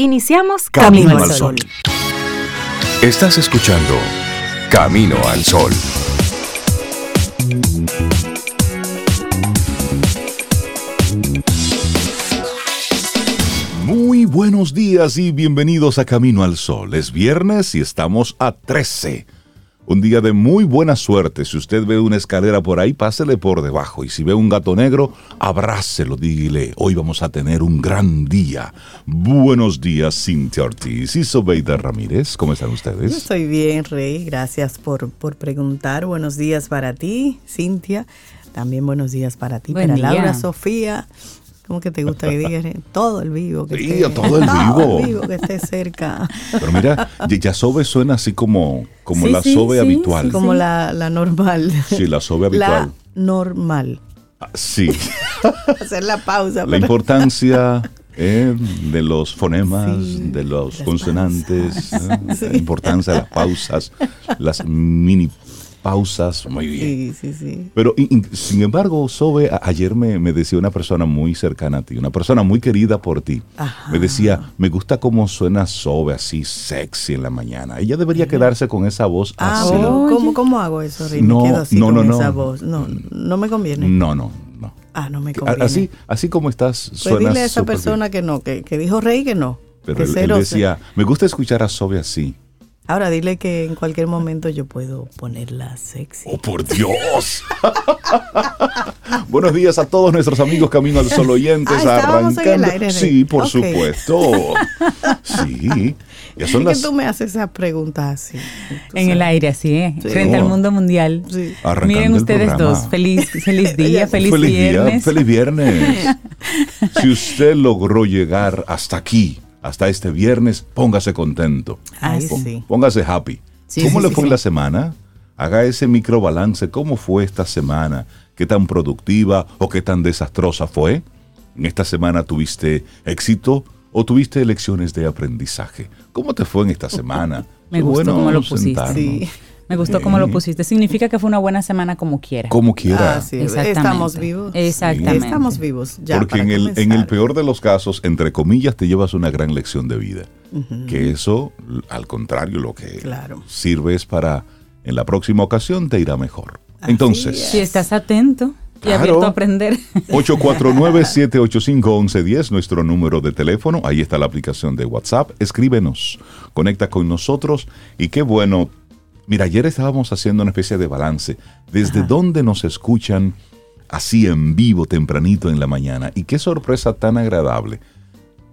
Iniciamos Camino, al Sol. Estás escuchando Camino al Sol. Muy buenos días y bienvenidos a Camino al Sol. Es viernes y estamos a 13 un día de muy buena suerte. Si usted ve una escalera por ahí, pásele por debajo. Y si ve un gato negro, abrácelo, dígale, hoy vamos a tener un gran día. Buenos días, Cintia Ortiz y Sobeida Ramírez. ¿Cómo están ustedes? estoy bien, Rey. Gracias por, por preguntar. Buenos días para ti, Cintia. También buenos días para ti, para Laura, Sofía. ¿Cómo que te gusta que digas todo el vivo? Que sí, todo el vivo. el vivo que esté cerca. Pero mira, ya sobe suena así como, como la sobe habitual. Como la, la, normal. Sí, la sobe habitual. La normal. Ah, sí. Hacer la pausa. La importancia eh, de los fonemas, de los consonantes, eh, la importancia de las pausas, las mini pausas, muy bien. Sí, sí, sí. Pero sin embargo, Sobe, ayer me, decía una persona muy cercana a ti, una persona muy querida por ti. Me decía, me gusta cómo suena Sobe así sexy en la mañana. Ella debería quedarse con esa voz ah, así. ¿cómo, ¿cómo, hago eso, No, me quedo así no, no, con no, esa voz. No, no me conviene. No, no, no. Ah, no me conviene. Así, así como estás, pues dile a esa persona que no, que, que, dijo Rey que no. Pero él, decía, me gusta escuchar a Sobe así. Ahora dile que en cualquier momento yo puedo ponerla sexy. ¡Oh, por Dios! Buenos días a todos nuestros amigos Camino al Sol oyentes. Ah, arrancando. sí, por supuesto. Sí. Ya son las... que tú me haces esas preguntas así. En el aire, así, ¿eh? Frente al mundo mundial. Sí. Miren ustedes dos. Feliz, feliz día, feliz, feliz viernes. Día, feliz viernes. si usted logró llegar hasta aquí, hasta este viernes, póngase contento. Póngase happy. ¿Cómo le fue la semana? Haga ese microbalance. ¿Cómo fue esta semana? ¿Qué tan productiva o qué tan desastrosa fue? ¿En esta semana tuviste éxito o tuviste lecciones de aprendizaje? ¿Cómo te fue en esta semana? Me gustó cómo lo pusiste. Me gustó cómo lo pusiste. Significa que fue una buena semana como quiera. Como quiera. Ah, Estamos vivos. Exactamente. Estamos vivos. Ya, Porque en el, en el, peor de los casos, entre comillas, te llevas una gran lección de vida. Que eso, al contrario, lo que sirve es para, en la próxima ocasión, te irá mejor. Entonces. Si estás atento. Y abierto a aprender. 849-785-1110, nuestro número de teléfono. Ahí está la aplicación de WhatsApp. Escríbenos, conecta con nosotros. Y qué bueno Mira, ayer estábamos haciendo una especie de balance. ¿Desde dónde nos escuchan así en vivo, tempranito en la mañana? Y qué sorpresa tan agradable.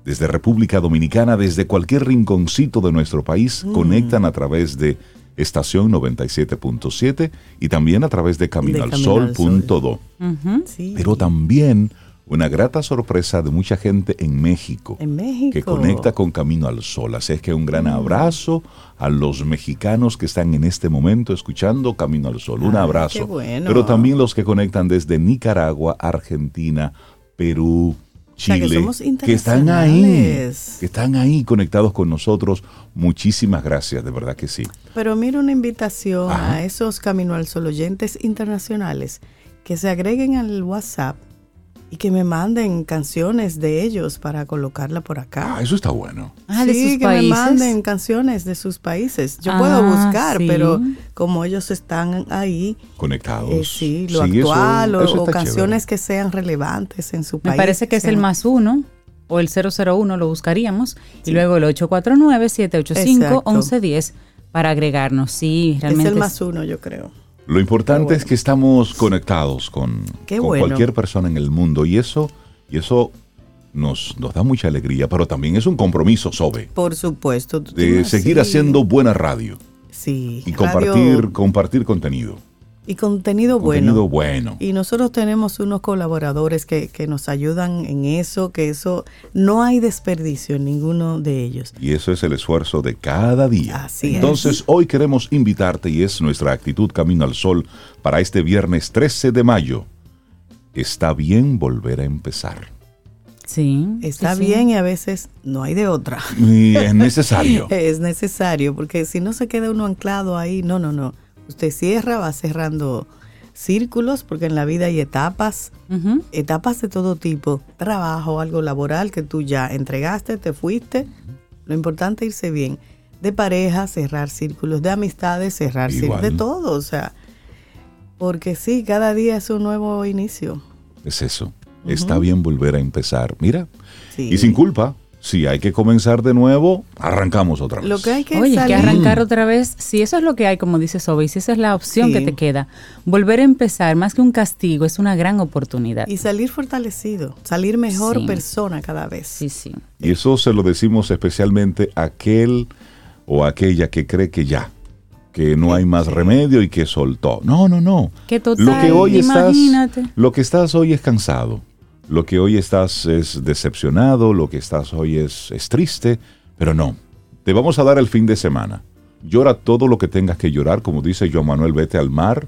Desde República Dominicana, desde cualquier rinconcito de nuestro país, mm. conectan a través de estación 97.7 y también a través de caminoalsol.do. Pero también una grata sorpresa de mucha gente en México, que conecta con Camino al Sol. Así es que un gran mm. abrazo a los mexicanos que están en este momento escuchando Camino al Sol. Un abrazo. Pero también los que conectan desde Nicaragua, Argentina, Perú, Chile, que, están ahí, que están ahí conectados con nosotros. Muchísimas gracias, de verdad que sí. Pero mira una invitación a esos Camino al Sol oyentes internacionales que se agreguen al WhatsApp y que me manden canciones de ellos para colocarla por acá. Ah, eso está bueno. Ah, sí, que me manden canciones de sus países. Yo puedo ah, buscar, pero como ellos están ahí conectados. Eh, sí, lo actual o, canciones que sean relevantes en su país. Me parece que es el más uno o el 001 lo buscaríamos y luego el 849-785-1110 para agregarnos. Sí, realmente. Es el más uno, yo creo. Lo importante es que estamos conectados con, cualquier persona en el mundo y eso, y eso nos, nos da mucha alegría, pero también es un compromiso, Sobe. Por supuesto. De seguir haciendo buena radio. Sí. Y compartir, compartir contenido. Y contenido, contenido bueno. bueno. Y nosotros tenemos unos colaboradores que, que, nos ayudan en eso, que eso no hay desperdicio en ninguno de ellos. Y eso es el esfuerzo de cada día. Así Entonces, hoy queremos invitarte y es nuestra actitud Camino al Sol para este viernes 13 de mayo. Está bien volver a empezar. Sí. Está bien y a veces no hay de otra. Y es necesario. es necesario, porque si no se queda uno anclado ahí, no, no, no usted cierra, va cerrando círculos, porque en la vida hay etapas, etapas de todo tipo, trabajo, algo laboral que tú ya entregaste, te fuiste Lo importante es irse bien. De pareja, cerrar círculos, de amistades, cerrar círculos, de todo, o sea, porque sí, cada día es un nuevo inicio. Es eso. Está bien volver a empezar. Mira, y sin culpa, si hay que comenzar de nuevo, arrancamos otra vez. Lo que hay que Oye, que arrancar otra vez, si eso es lo que hay, como dice Sobe, si esa es la opción que te queda, volver a empezar, más que un castigo, es una gran oportunidad. Y salir fortalecido, salir mejor persona cada vez. Sí, sí. Y eso se lo decimos especialmente a aquel o aquella que cree que ya, que no hay más remedio y que soltó. No, no, no. Que total, lo que hoy imagínate. estás, lo que estás hoy es cansado lo que hoy estás es decepcionado, lo que estás hoy es, es triste, pero no, te vamos a dar el fin de semana. Llora todo lo que tengas que llorar, como dice Joan Manuel, vete al mar,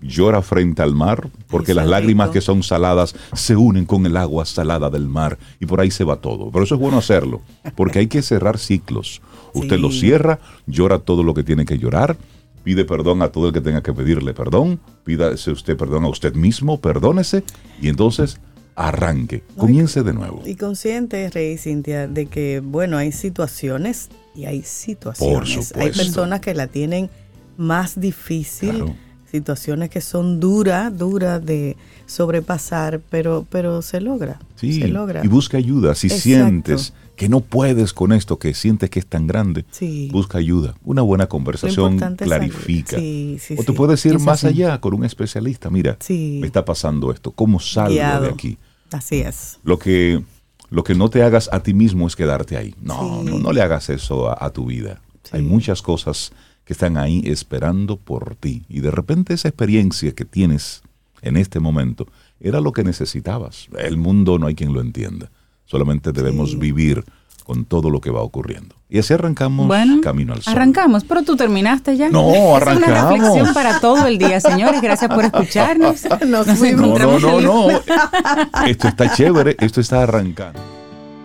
llora frente al mar, porque las lágrimas que son saladas se unen con el agua salada del mar y por ahí se va todo. Pero eso es bueno hacerlo, porque hay que cerrar ciclos. Usted lo cierra, llora todo lo que tiene que llorar, pide perdón a todo el que tenga que pedirle perdón, pídase usted perdón a usted mismo, perdónese y entonces arranque, comience de nuevo. Y consciente, Rey Cintia, de que, bueno, hay situaciones y hay situaciones. Hay personas que la tienen más difícil, situaciones que son duras, duras de sobrepasar, pero, pero se logra. Sí, se logra. Y busca ayuda. Si sientes que no puedes con esto, que sientes que es tan grande, busca ayuda. Una buena conversación clarifica. o te puedes ir más allá con un especialista. Mira, me está pasando esto. ¿Cómo salgo de aquí? Así es. Lo que, lo que no te hagas a ti mismo es quedarte ahí. No, no, no, le hagas eso a, tu vida. Hay muchas cosas que están ahí esperando por ti. Y de repente esa experiencia que tienes en este momento era lo que necesitabas. El mundo no hay quien lo entienda. Solamente debemos vivir con todo lo que va ocurriendo. Y así arrancamos Camino al Sol. Arrancamos, pero tú terminaste ya. No, arrancamos. Es una reflexión para todo el día, señores. Gracias por escucharnos. no, no, no, no. Esto está chévere, esto está arrancando.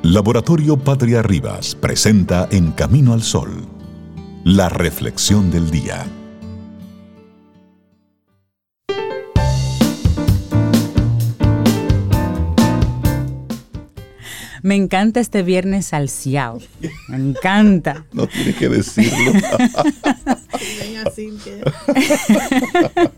Laboratorio Patria Rivas presenta En Camino al Sol, la reflexión del día. Me encanta este viernes salseado. Me encanta. No tiene que decirlo.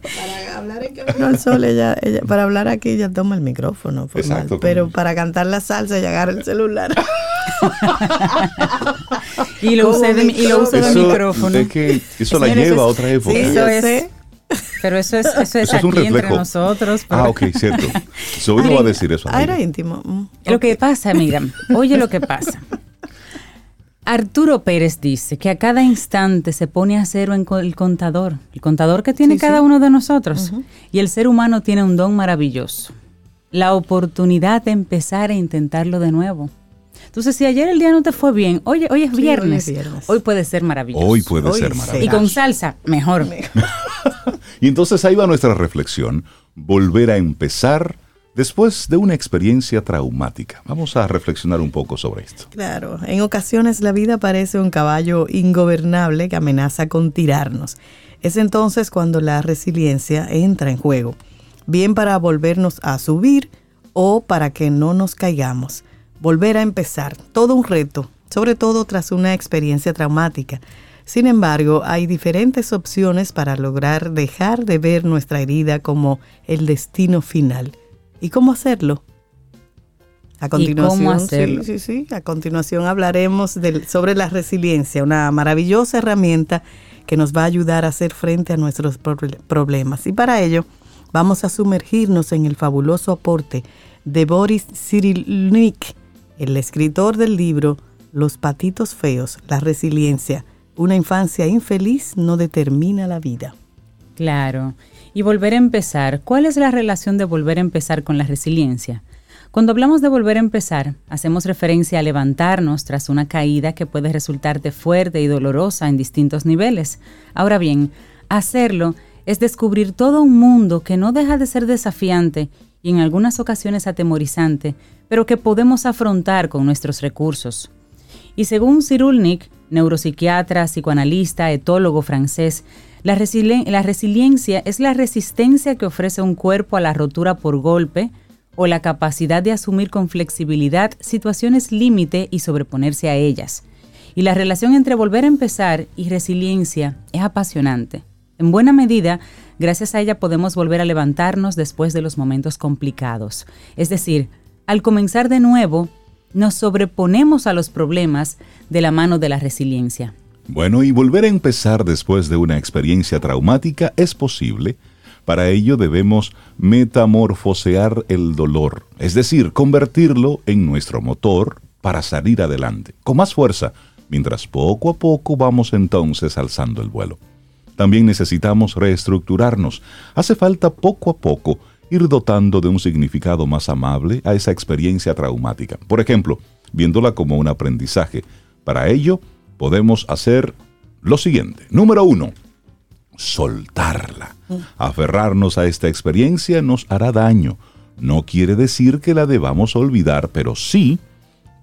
para hablar en Camino al Sol, ella, para hablar aquí ella toma el micrófono. Exacto, pero para cantar la salsa ella agarra el celular. y lo usa de, y lo de micrófono. Es que eso la lleva a otra época. Sí, eso es. Pero eso es, eso es, aquí entre nosotros. Ah, ok, cierto. Soy no va a decir eso. Ah, era íntimo. Mm, lo que pasa, amiga, oye lo que pasa. Arturo Pérez dice que a cada instante se pone a cero en el contador, el contador que tiene cada uno de nosotros. Y el ser humano tiene un don maravilloso, la oportunidad de empezar a intentarlo de nuevo. Entonces, si ayer el día no te fue bien, oye, hoy es, viernes, hoy puede ser maravilloso. Hoy puede ser maravilloso. Y con salsa, mejor. y entonces ahí va nuestra reflexión, volver a empezar después de una experiencia traumática. Vamos a reflexionar un poco sobre esto. Claro, en ocasiones la vida parece un caballo ingobernable que amenaza con tirarnos. Es entonces cuando la resiliencia entra en juego, bien para volvernos a subir o para que no nos caigamos volver a empezar, todo un reto, sobre todo tras una experiencia traumática. Sin embargo, hay diferentes opciones para lograr dejar de ver nuestra herida como el destino final. ¿Y cómo hacerlo? A continuación, Sí, sí, sí. A continuación hablaremos sobre la resiliencia, una maravillosa herramienta que nos va a ayudar a hacer frente a nuestros problemas. Y para ello, vamos a sumergirnos en el fabuloso aporte de Boris Cyrulnik, el escritor del libro Los patitos feos, la resiliencia, una infancia infeliz no determina la vida. Claro. Y volver a empezar, ¿cuál es la relación de volver a empezar con la resiliencia? Cuando hablamos de volver a empezar, hacemos referencia a levantarnos tras una caída que puede resultarte fuerte y dolorosa en distintos niveles. Ahora bien, hacerlo es descubrir todo un mundo que no deja de ser desafiante y en algunas ocasiones atemorizante, pero que podemos afrontar con nuestros recursos. Y según Cyrulnik, neuropsiquiatra, psicoanalista, etólogo francés, la resiliencia es la resistencia que ofrece un cuerpo a la rotura por golpe o la capacidad de asumir con flexibilidad situaciones límite y sobreponerse a ellas. Y la relación entre volver a empezar y resiliencia es apasionante. En buena medida, gracias a ella podemos volver a levantarnos después de los momentos complicados. Es decir, al comenzar de nuevo, nos sobreponemos a los problemas de la mano de la resiliencia. Bueno, y volver a empezar después de una experiencia traumática es posible. Para ello debemos metamorfosear el dolor, es decir, convertirlo en nuestro motor para salir adelante, con más fuerza, mientras poco a poco vamos entonces alzando el vuelo. También necesitamos reestructurarnos. Hace falta poco a poco ir dotando de un significado más amable a esa experiencia traumática. Por ejemplo, viéndola como un aprendizaje. Para ello, podemos hacer lo siguiente. Número uno, soltarla. Aferrarnos a esta experiencia nos hará daño. No quiere decir que la debamos olvidar, pero sí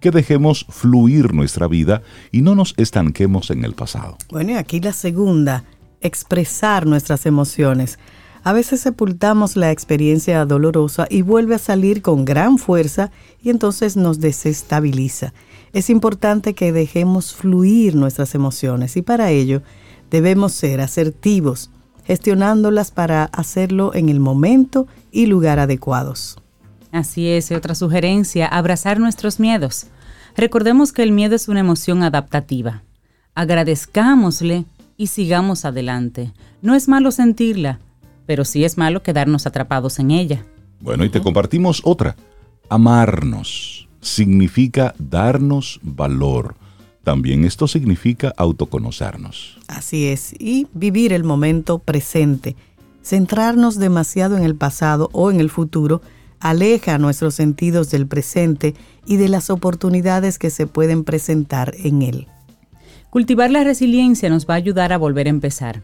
que dejemos fluir nuestra vida y no nos estanquemos en el pasado. Bueno, y aquí la segunda, expresar nuestras emociones. A veces sepultamos la experiencia dolorosa y vuelve a salir con gran fuerza y entonces nos desestabiliza. Es importante que dejemos fluir nuestras emociones y para ello debemos ser asertivos, gestionándolas para hacerlo en el momento y lugar adecuados. Así es, otra sugerencia, abrazar nuestros miedos. Recordemos que el miedo es una emoción adaptativa. Agradezcámosle y sigamos adelante. No es malo sentirla, pero sí es malo quedarnos atrapados en ella. Bueno, y te compartimos otra. Amarnos significa darnos valor. También esto significa autoconocernos. Así es, y vivir el momento presente. Centrarnos demasiado en el pasado o en el futuro aleja nuestros sentidos del presente y de las oportunidades que se pueden presentar en él. Cultivar la resiliencia nos va a ayudar a volver a empezar.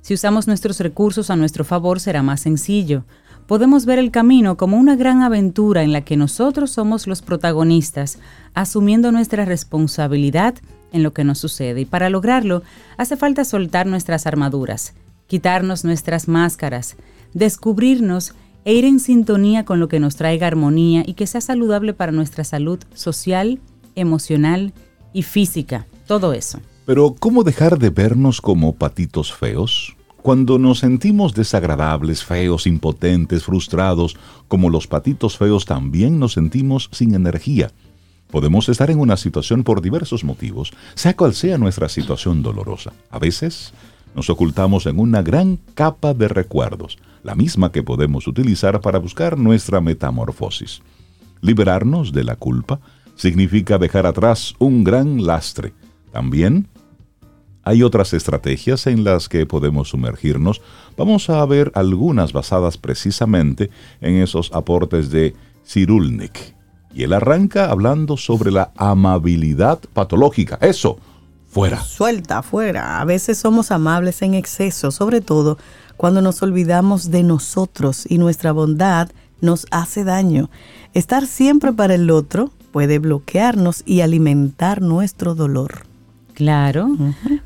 Si usamos nuestros recursos a nuestro favor será más sencillo. Podemos ver el camino como una gran aventura en la que nosotros somos los protagonistas, asumiendo nuestra responsabilidad en lo que nos sucede. Y para lograrlo, hace falta soltar nuestras armaduras, quitarnos nuestras máscaras, descubrirnos e ir en sintonía con lo que nos traiga armonía y que sea saludable para nuestra salud social, emocional y física. Todo eso. Pero ¿cómo dejar de vernos como patitos feos? Cuando nos sentimos desagradables, feos, impotentes, frustrados, como los patitos feos también nos sentimos sin energía. Podemos estar en una situación por diversos motivos, sea cual sea nuestra situación dolorosa. A veces nos ocultamos en una gran capa de recuerdos, la misma que podemos utilizar para buscar nuestra metamorfosis. Liberarnos de la culpa significa dejar atrás un gran lastre. También hay otras estrategias en las que podemos sumergirnos. Vamos a ver algunas basadas precisamente en esos aportes de Cirulnik. Y él arranca hablando sobre la amabilidad patológica. Eso, fuera. Suelta, fuera. A veces somos amables en exceso, sobre todo cuando nos olvidamos de nosotros y nuestra bondad nos hace daño. Estar siempre para el otro puede bloquearnos y alimentar nuestro dolor. Claro,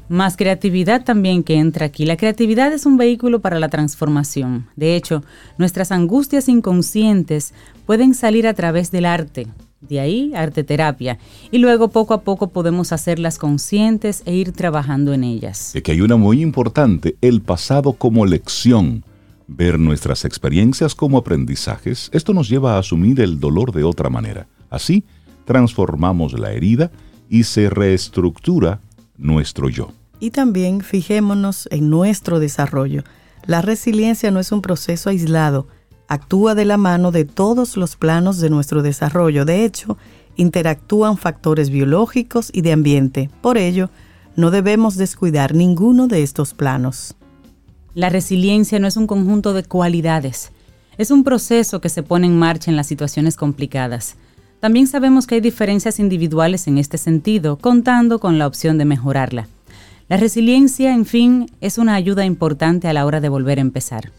más creatividad también que entra aquí. La creatividad es un vehículo para la transformación. De hecho, nuestras angustias inconscientes pueden salir a través del arte. De ahí, arte terapia. Y luego poco a poco podemos hacerlas conscientes e ir trabajando en ellas. Es que hay una muy importante, el pasado como lección. Ver nuestras experiencias como aprendizajes, esto nos lleva a asumir el dolor de otra manera. Así, transformamos la herida y se reestructura nuestro yo. Y también fijémonos en nuestro desarrollo. La resiliencia no es un proceso aislado, actúa de la mano de todos los planos de nuestro desarrollo. De hecho, interactúan factores biológicos y de ambiente. Por ello, no debemos descuidar ninguno de estos planos. La resiliencia no es un conjunto de cualidades, es un proceso que se pone en marcha en las situaciones complicadas. También sabemos que hay diferencias individuales en este sentido, contando con la opción de mejorarla. La resiliencia, en fin, es una ayuda importante a la hora de volver a empezar.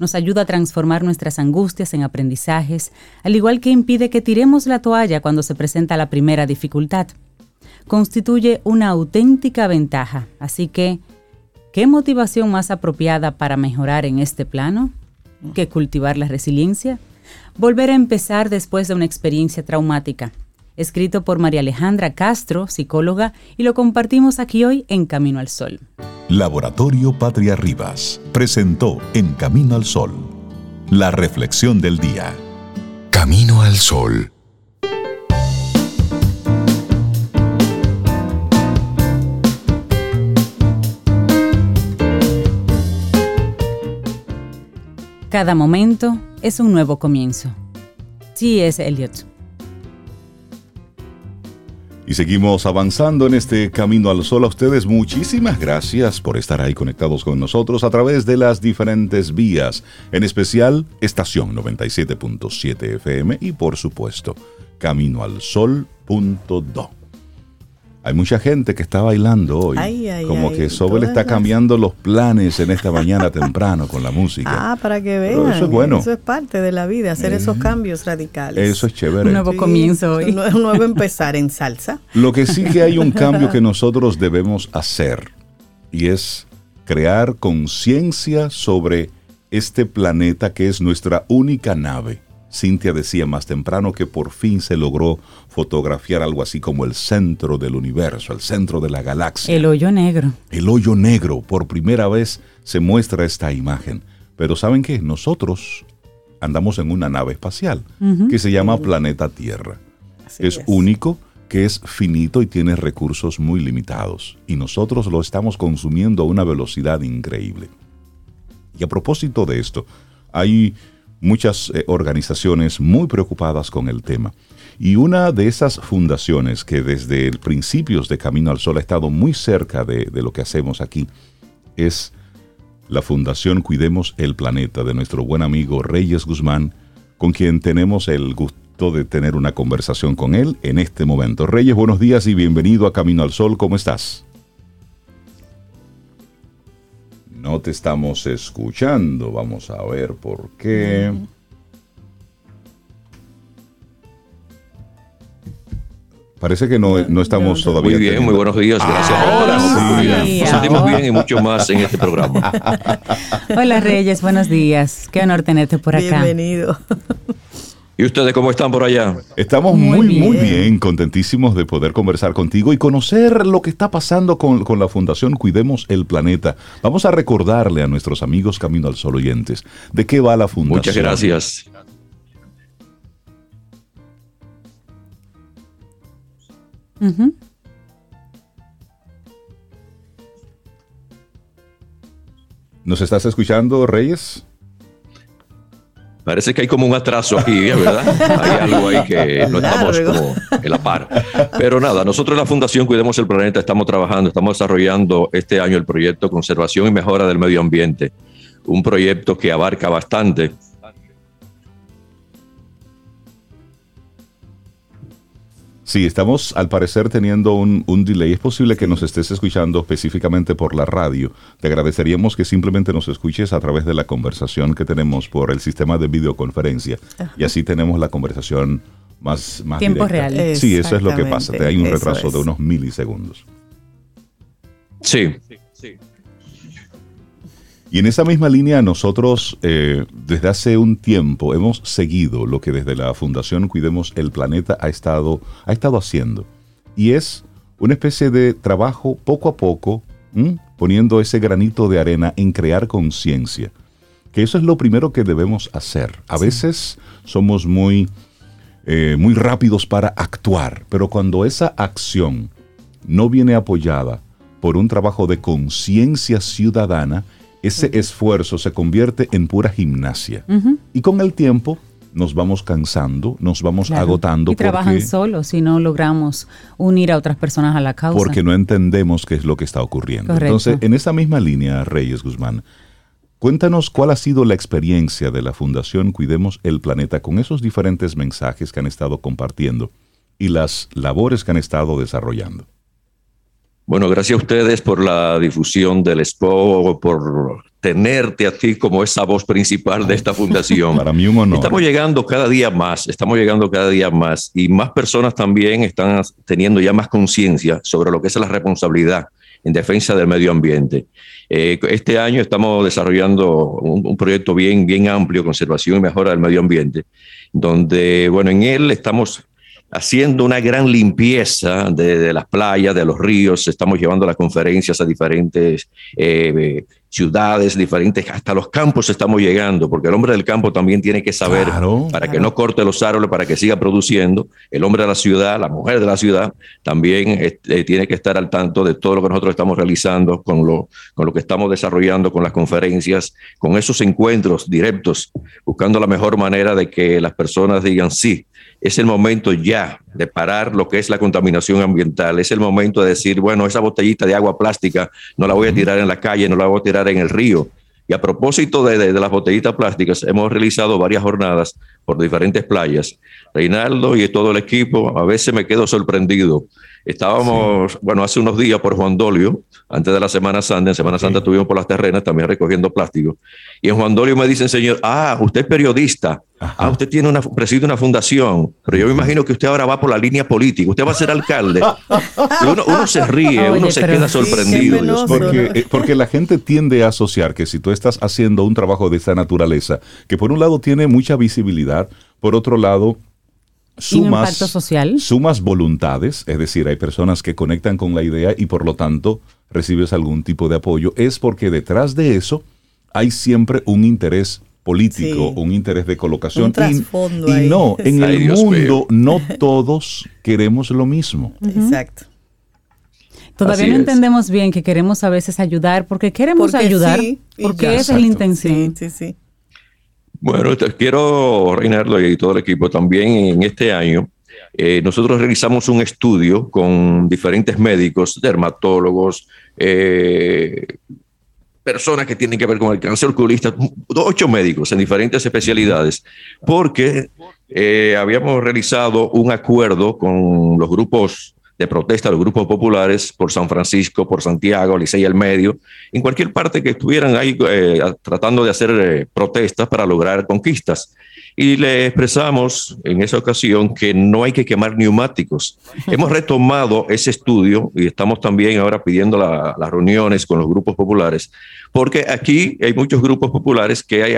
Nos ayuda a transformar nuestras angustias en aprendizajes, al igual que impide que tiremos la toalla cuando se presenta la primera dificultad. Constituye una auténtica ventaja, así que, ¿qué motivación más apropiada para mejorar en este plano que cultivar la resiliencia? Volver a empezar después de una experiencia traumática escrito por María Alejandra Castro, psicóloga, y lo compartimos aquí hoy en Camino al Sol. Laboratorio Patria Rivas presentó En Camino al Sol, la reflexión del día. Camino al Sol. Cada momento es un nuevo comienzo. es Eliot. Y seguimos avanzando en este camino al sol. A ustedes muchísimas gracias por estar ahí conectados con nosotros a través de las diferentes vías, en especial estación 97.7 FM y por supuesto caminoalsol.do. Hay mucha gente que está bailando hoy. como que Sobel está cambiando los planes en esta mañana temprano con la música. Ah, para que vean. eso es bueno. Eso es parte de la vida, hacer esos cambios radicales. Eso es chévere. Un nuevo comienzo hoy. Un nuevo empezar en salsa. Lo que sí que hay un cambio que nosotros debemos hacer y es crear conciencia sobre este planeta que es nuestra única nave. Cintia decía más temprano que por fin se logró fotografiar algo así como el centro del universo, el centro de la galaxia. El hoyo negro. El hoyo negro. Por primera vez se muestra esta imagen. Pero ¿saben qué? Nosotros andamos en una nave espacial que se llama Planeta Tierra. Es, es único, que es finito y tiene recursos muy limitados. Y nosotros lo estamos consumiendo a una velocidad increíble. Y a propósito de esto, hay muchas eh, organizaciones muy preocupadas con el tema. Y una de esas fundaciones que desde principios de Camino al Sol ha estado muy cerca de, de lo que hacemos aquí es la Fundación Cuidemos el Planeta de nuestro buen amigo Reyes Guzmán, con quien tenemos el gusto de tener una conversación con él en este momento. Reyes, buenos días y bienvenido a Camino al Sol, ¿cómo estás? No te estamos escuchando. Vamos a ver por qué. Parece que no, estamos todavía. Muy bien, muy buenos días. Gracias Ahora sí. Nos sentimos bien y mucho más en este programa. Hola Reyes, buenos días. Qué honor tenerte por acá. Bienvenido. ¿Y ustedes cómo están por allá? Estamos muy, muy bien. contentísimos de poder conversar contigo y conocer lo que está pasando con, la Fundación Cuidemos el Planeta. Vamos a recordarle a nuestros amigos Camino al Sol oyentes de qué va la Fundación. Muchas gracias. ¿Nos estás escuchando, Reyes? Parece que hay como un atraso aquí, ¿verdad? Hay algo ahí que no estamos como en la par. Pero nada, nosotros en la Fundación Cuidemos el Planeta estamos trabajando, estamos desarrollando este año el proyecto Conservación y Mejora del Medio Ambiente. Un proyecto que abarca bastante Sí, estamos al parecer teniendo un, delay. Es posible que nos estés escuchando específicamente por la radio. Te agradeceríamos que simplemente nos escuches a través de la conversación que tenemos por el sistema de videoconferencia. Y así tenemos la conversación más, más Tiempo real. Sí, eso es lo que pasa. Te hay un retraso de unos milisegundos. Sí. Y en esa misma línea nosotros eh, desde hace un tiempo hemos seguido lo que desde la Fundación Cuidemos el Planeta ha estado, ha estado haciendo. Y es una especie de trabajo poco a poco, poniendo ese granito de arena en crear conciencia. Que eso es lo primero que debemos hacer. A veces somos muy, eh, muy rápidos para actuar, pero cuando esa acción no viene apoyada por un trabajo de conciencia ciudadana, ese esfuerzo se convierte en pura gimnasia. Y con el tiempo nos vamos cansando, nos vamos agotando. Y trabajan solos si no logramos unir a otras personas a la causa. Porque no entendemos qué es lo que está ocurriendo. Entonces, en esa misma línea, Reyes Guzmán, cuéntanos cuál ha sido la experiencia de la Fundación Cuidemos el Planeta con esos diferentes mensajes que han estado compartiendo y las labores que han estado desarrollando. Bueno, gracias a ustedes por la difusión del expo, por tenerte a ti como esa voz principal de esta fundación. Para mí un honor. Estamos llegando cada día más, estamos llegando cada día más y más personas también están teniendo ya más conciencia sobre lo que es la responsabilidad en defensa del medio ambiente. Eh, este año estamos desarrollando un, un, proyecto bien, bien amplio, conservación y mejora del medio ambiente, donde, bueno, en él estamos haciendo una gran limpieza de, las playas, de los ríos, estamos llevando las conferencias a diferentes eh, ciudades, diferentes, hasta los campos estamos llegando, porque el hombre del campo también tiene que saber, para que no corte los árboles, para que siga produciendo, el hombre de la ciudad, la mujer de la ciudad, también este, tiene que estar al tanto de todo lo que nosotros estamos realizando, con lo, con lo que estamos desarrollando, con las conferencias, con esos encuentros directos, buscando la mejor manera de que las personas digan sí es el momento ya de parar lo que es la contaminación ambiental. Es el momento de decir, bueno, esa botellita de agua plástica no la voy a tirar en la calle, no la voy a tirar en el río. Y a propósito de, las botellitas plásticas, hemos realizado varias jornadas por diferentes playas. Reinaldo y todo el equipo, a veces me quedo sorprendido. Estábamos, bueno, hace unos días por Juan Dolio, antes de la Semana Santa, en Semana Santa estuvimos por las terrenas también recogiendo plástico. Y en Juan Dolio me dicen, señor, ah, usted es periodista, ah, usted tiene una, preside una fundación, pero yo me imagino que usted ahora va por la línea política, usted va a ser alcalde. uno, se ríe, uno se queda sorprendido. porque, eh, porque la gente tiende a asociar que si tú estás haciendo un trabajo de esa naturaleza, que por un lado tiene mucha visibilidad, por otro lado sumas, social? sumas voluntades, es decir, hay personas que conectan con la idea y por lo tanto recibes algún tipo de apoyo, es porque detrás de eso hay siempre un interés político, un interés de colocación. Un y, no, en el mundo no todos queremos lo mismo. Exacto. Todavía no entendemos bien que queremos a veces ayudar porque queremos ayudar, porque esa es la intención. Sí, sí, Bueno, quiero, Reinaldo y todo el equipo, también en este año eh, nosotros realizamos un estudio con diferentes médicos, dermatólogos, eh, personas que tienen que ver con el cáncer oculista, ocho médicos en diferentes especialidades, porque eh, habíamos realizado un acuerdo con los grupos de protesta, los grupos populares por San Francisco, por Santiago, Licey el Medio, en cualquier parte que estuvieran ahí tratando de hacer protestas para lograr conquistas y le expresamos en esa ocasión que no hay que quemar neumáticos. Hemos retomado ese estudio y estamos también ahora pidiendo las reuniones con los grupos populares, porque aquí hay muchos grupos populares que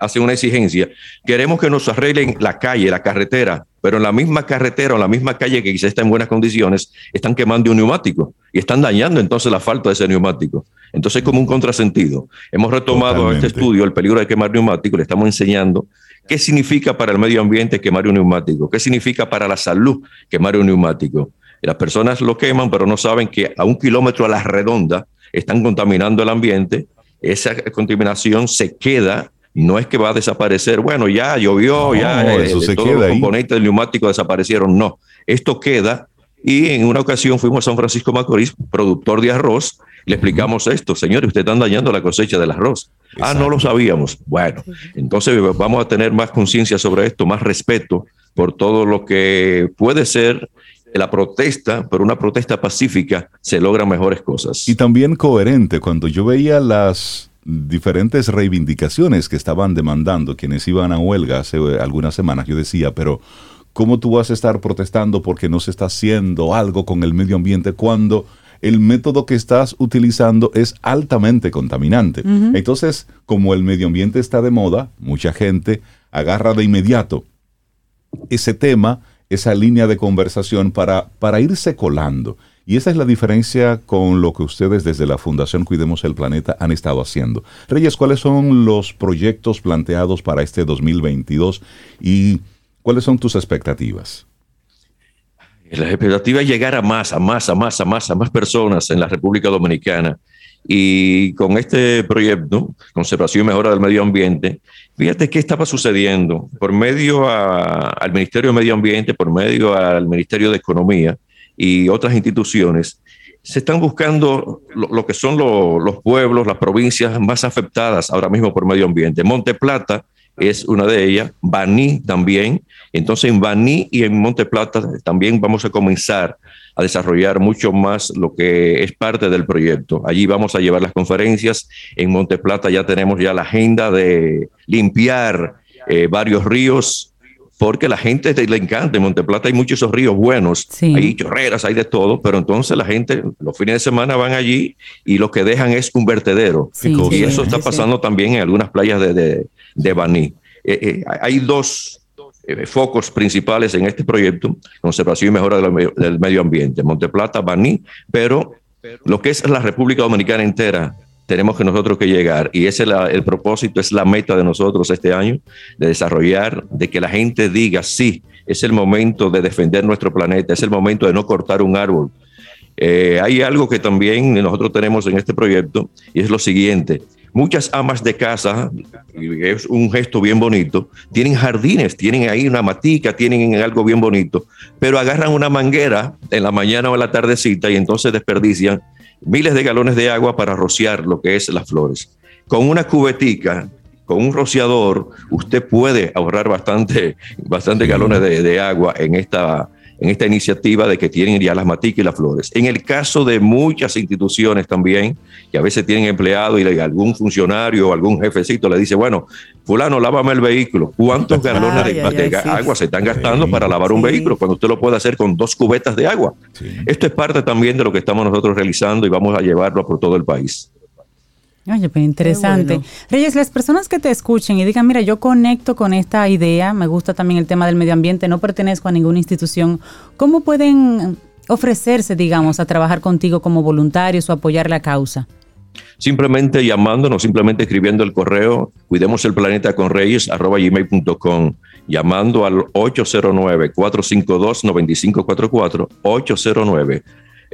hacen una exigencia. Queremos que nos arreglen la calle, la carretera, pero en la misma carretera o en la misma calle que quizá está en buenas condiciones, están quemando un neumático y están dañando entonces la falta de ese neumático. Entonces es como un contrasentido. Hemos retomado este estudio, el peligro de quemar neumáticos, le estamos enseñando ¿Qué significa para el medio ambiente quemar un neumático? ¿Qué significa para la salud quemar un neumático? las personas lo queman, pero no saben que a un kilómetro a la redonda están contaminando el ambiente. Esa contaminación se queda no es que va a desaparecer, bueno, ya llovió, ya eh, todos los componentes del neumático desaparecieron, no, esto queda y en una ocasión fuimos a San Francisco Macorís, productor de arroz, le explicamos esto, señores, ustedes están dañando la cosecha del arroz. Ah, no lo sabíamos. Bueno, entonces vamos a tener más conciencia sobre esto, más respeto por todo lo que puede ser la protesta, pero una protesta pacífica se logran mejores cosas. Y también coherente, cuando yo veía las diferentes reivindicaciones que estaban demandando quienes iban a huelga hace algunas semanas, yo decía, pero ¿cómo tú vas a estar protestando porque no se está haciendo algo con el medio ambiente cuando el método que estás utilizando es altamente contaminante. Entonces, como el medio ambiente está de moda, mucha gente agarra de inmediato ese tema, esa línea de conversación para, para irse colando. Y esa es la diferencia con lo que ustedes desde la Fundación Cuidemos el Planeta han estado haciendo. Reyes, ¿cuáles son los proyectos planteados para este 2022 y cuáles son tus expectativas? La expectativa es llegar a más, a más, a más, a más, a más personas en la República Dominicana. Y con este proyecto, Conservación y Mejora del Medio Ambiente, fíjate qué estaba sucediendo. Por medio al Ministerio de Medio Ambiente, por medio al Ministerio de Economía y otras instituciones, se están buscando lo, que son los pueblos, las provincias más afectadas ahora mismo por medio ambiente. Monte Plata es una de ellas, Baní también. Entonces en Baní y en Monte Plata también vamos a comenzar a desarrollar mucho más lo que es parte del proyecto. Allí vamos a llevar las conferencias. En Monte Plata ya tenemos ya la agenda de limpiar eh, varios ríos porque la gente le encanta. En Monteplata hay muchos esos ríos buenos, hay chorreras, hay de todo, pero entonces la gente los fines de semana van allí y lo que dejan es un vertedero. y eso está pasando también en algunas playas de, de, Baní. Eh, eh, hay dos, eh, focos principales en este proyecto, conservación y mejora del, medio ambiente, Monteplata, Baní, pero lo que es la República Dominicana entera, tenemos que nosotros que llegar y ese es el propósito, es la meta de nosotros este año, de desarrollar, de que la gente diga, sí, es el momento de defender nuestro planeta, es el momento de no cortar un árbol. Eh, hay algo que también nosotros tenemos en este proyecto y es lo siguiente, Muchas amas de casa, es un gesto bien bonito, tienen jardines, tienen ahí una matica, tienen algo bien bonito, pero agarran una manguera en la mañana o en la tardecita y entonces desperdician miles de galones de agua para rociar lo que es las flores. Con una cubetica, con un rociador, usted puede ahorrar bastante, bastante galones de, de agua en esta en esta iniciativa de que tienen ya las maticas y las flores. En el caso de muchas instituciones también, que a veces tienen empleado y algún funcionario o algún jefecito le dice, bueno, fulano, lávame el vehículo. ¿Cuántos galones de, agua se están gastando para lavar un vehículo cuando usted lo puede hacer con dos cubetas de agua? Esto es parte también de lo que estamos nosotros realizando y vamos a llevarlo por todo el país. Oye, pues interesante. Reyes, las personas que te escuchen y digan, mira, yo conecto con esta idea, me gusta también el tema del medio ambiente, no pertenezco a ninguna institución, ¿cómo pueden ofrecerse, digamos, a trabajar contigo como voluntarios o apoyar la causa? Simplemente llamándonos, simplemente escribiendo el correo, cuidemos el planeta con reyes, arroba gmail.com, llamando al 809-452-9544,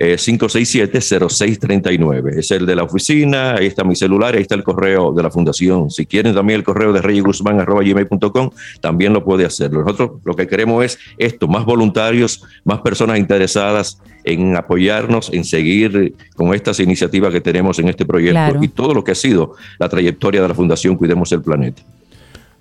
809 567-0639. Eh, es el de la oficina, ahí está mi celular, ahí está el correo de la fundación. Si quieren también el correo de reyesguzmán.com, también lo puede hacer. Nosotros lo que queremos es esto, más voluntarios, más personas interesadas en apoyarnos, en seguir con estas iniciativas que tenemos en este proyecto y todo lo que ha sido la trayectoria de la Fundación Cuidemos el Planeta.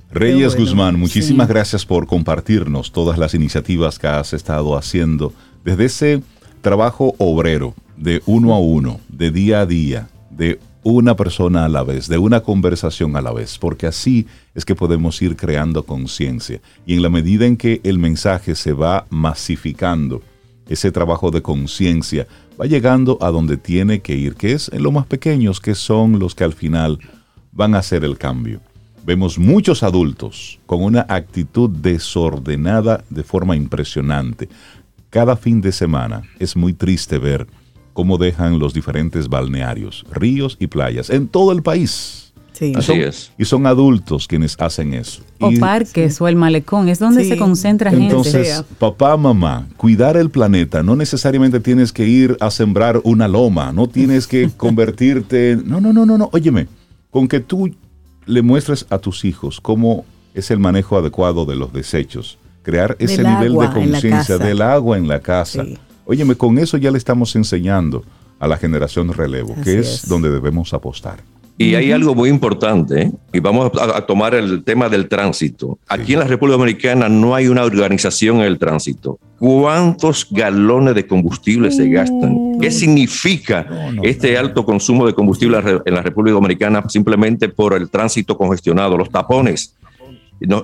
Reyes Guzmán, muchísimas gracias por compartirnos todas las iniciativas que has estado haciendo desde ese trabajo obrero, de uno a uno, de día a día, de una persona a la vez, de una conversación a la vez, porque así es que podemos ir creando conciencia. Y en la medida en que el mensaje se va masificando, ese trabajo de conciencia va llegando a donde tiene que ir, que es en los más pequeños, que son los que al final van a hacer el cambio. Vemos muchos adultos con una actitud desordenada de forma impresionante, cada fin de semana es muy triste ver cómo dejan los diferentes balnearios, ríos y playas en todo el país. Sí. Así es. Y son adultos quienes hacen eso. O parques o el malecón, es donde se concentra gente. Entonces, papá, mamá, cuidar el planeta, no necesariamente tienes que ir a sembrar una loma, no tienes que convertirte... No, no, no, no, no. Óyeme, con que tú le muestres a tus hijos cómo es el manejo adecuado de los desechos, crear ese nivel de conciencia del agua en la casa. Óyeme, con eso ya le estamos enseñando a la generación relevo, que es, donde debemos apostar. Y hay algo muy importante, ¿eh? y vamos a, tomar el tema del tránsito. Aquí en la República Dominicana no hay una organización en el tránsito. ¿Cuántos galones de combustible se gastan? ¿Qué significa este alto consumo de combustible en la República Dominicana simplemente por el tránsito congestionado, los tapones?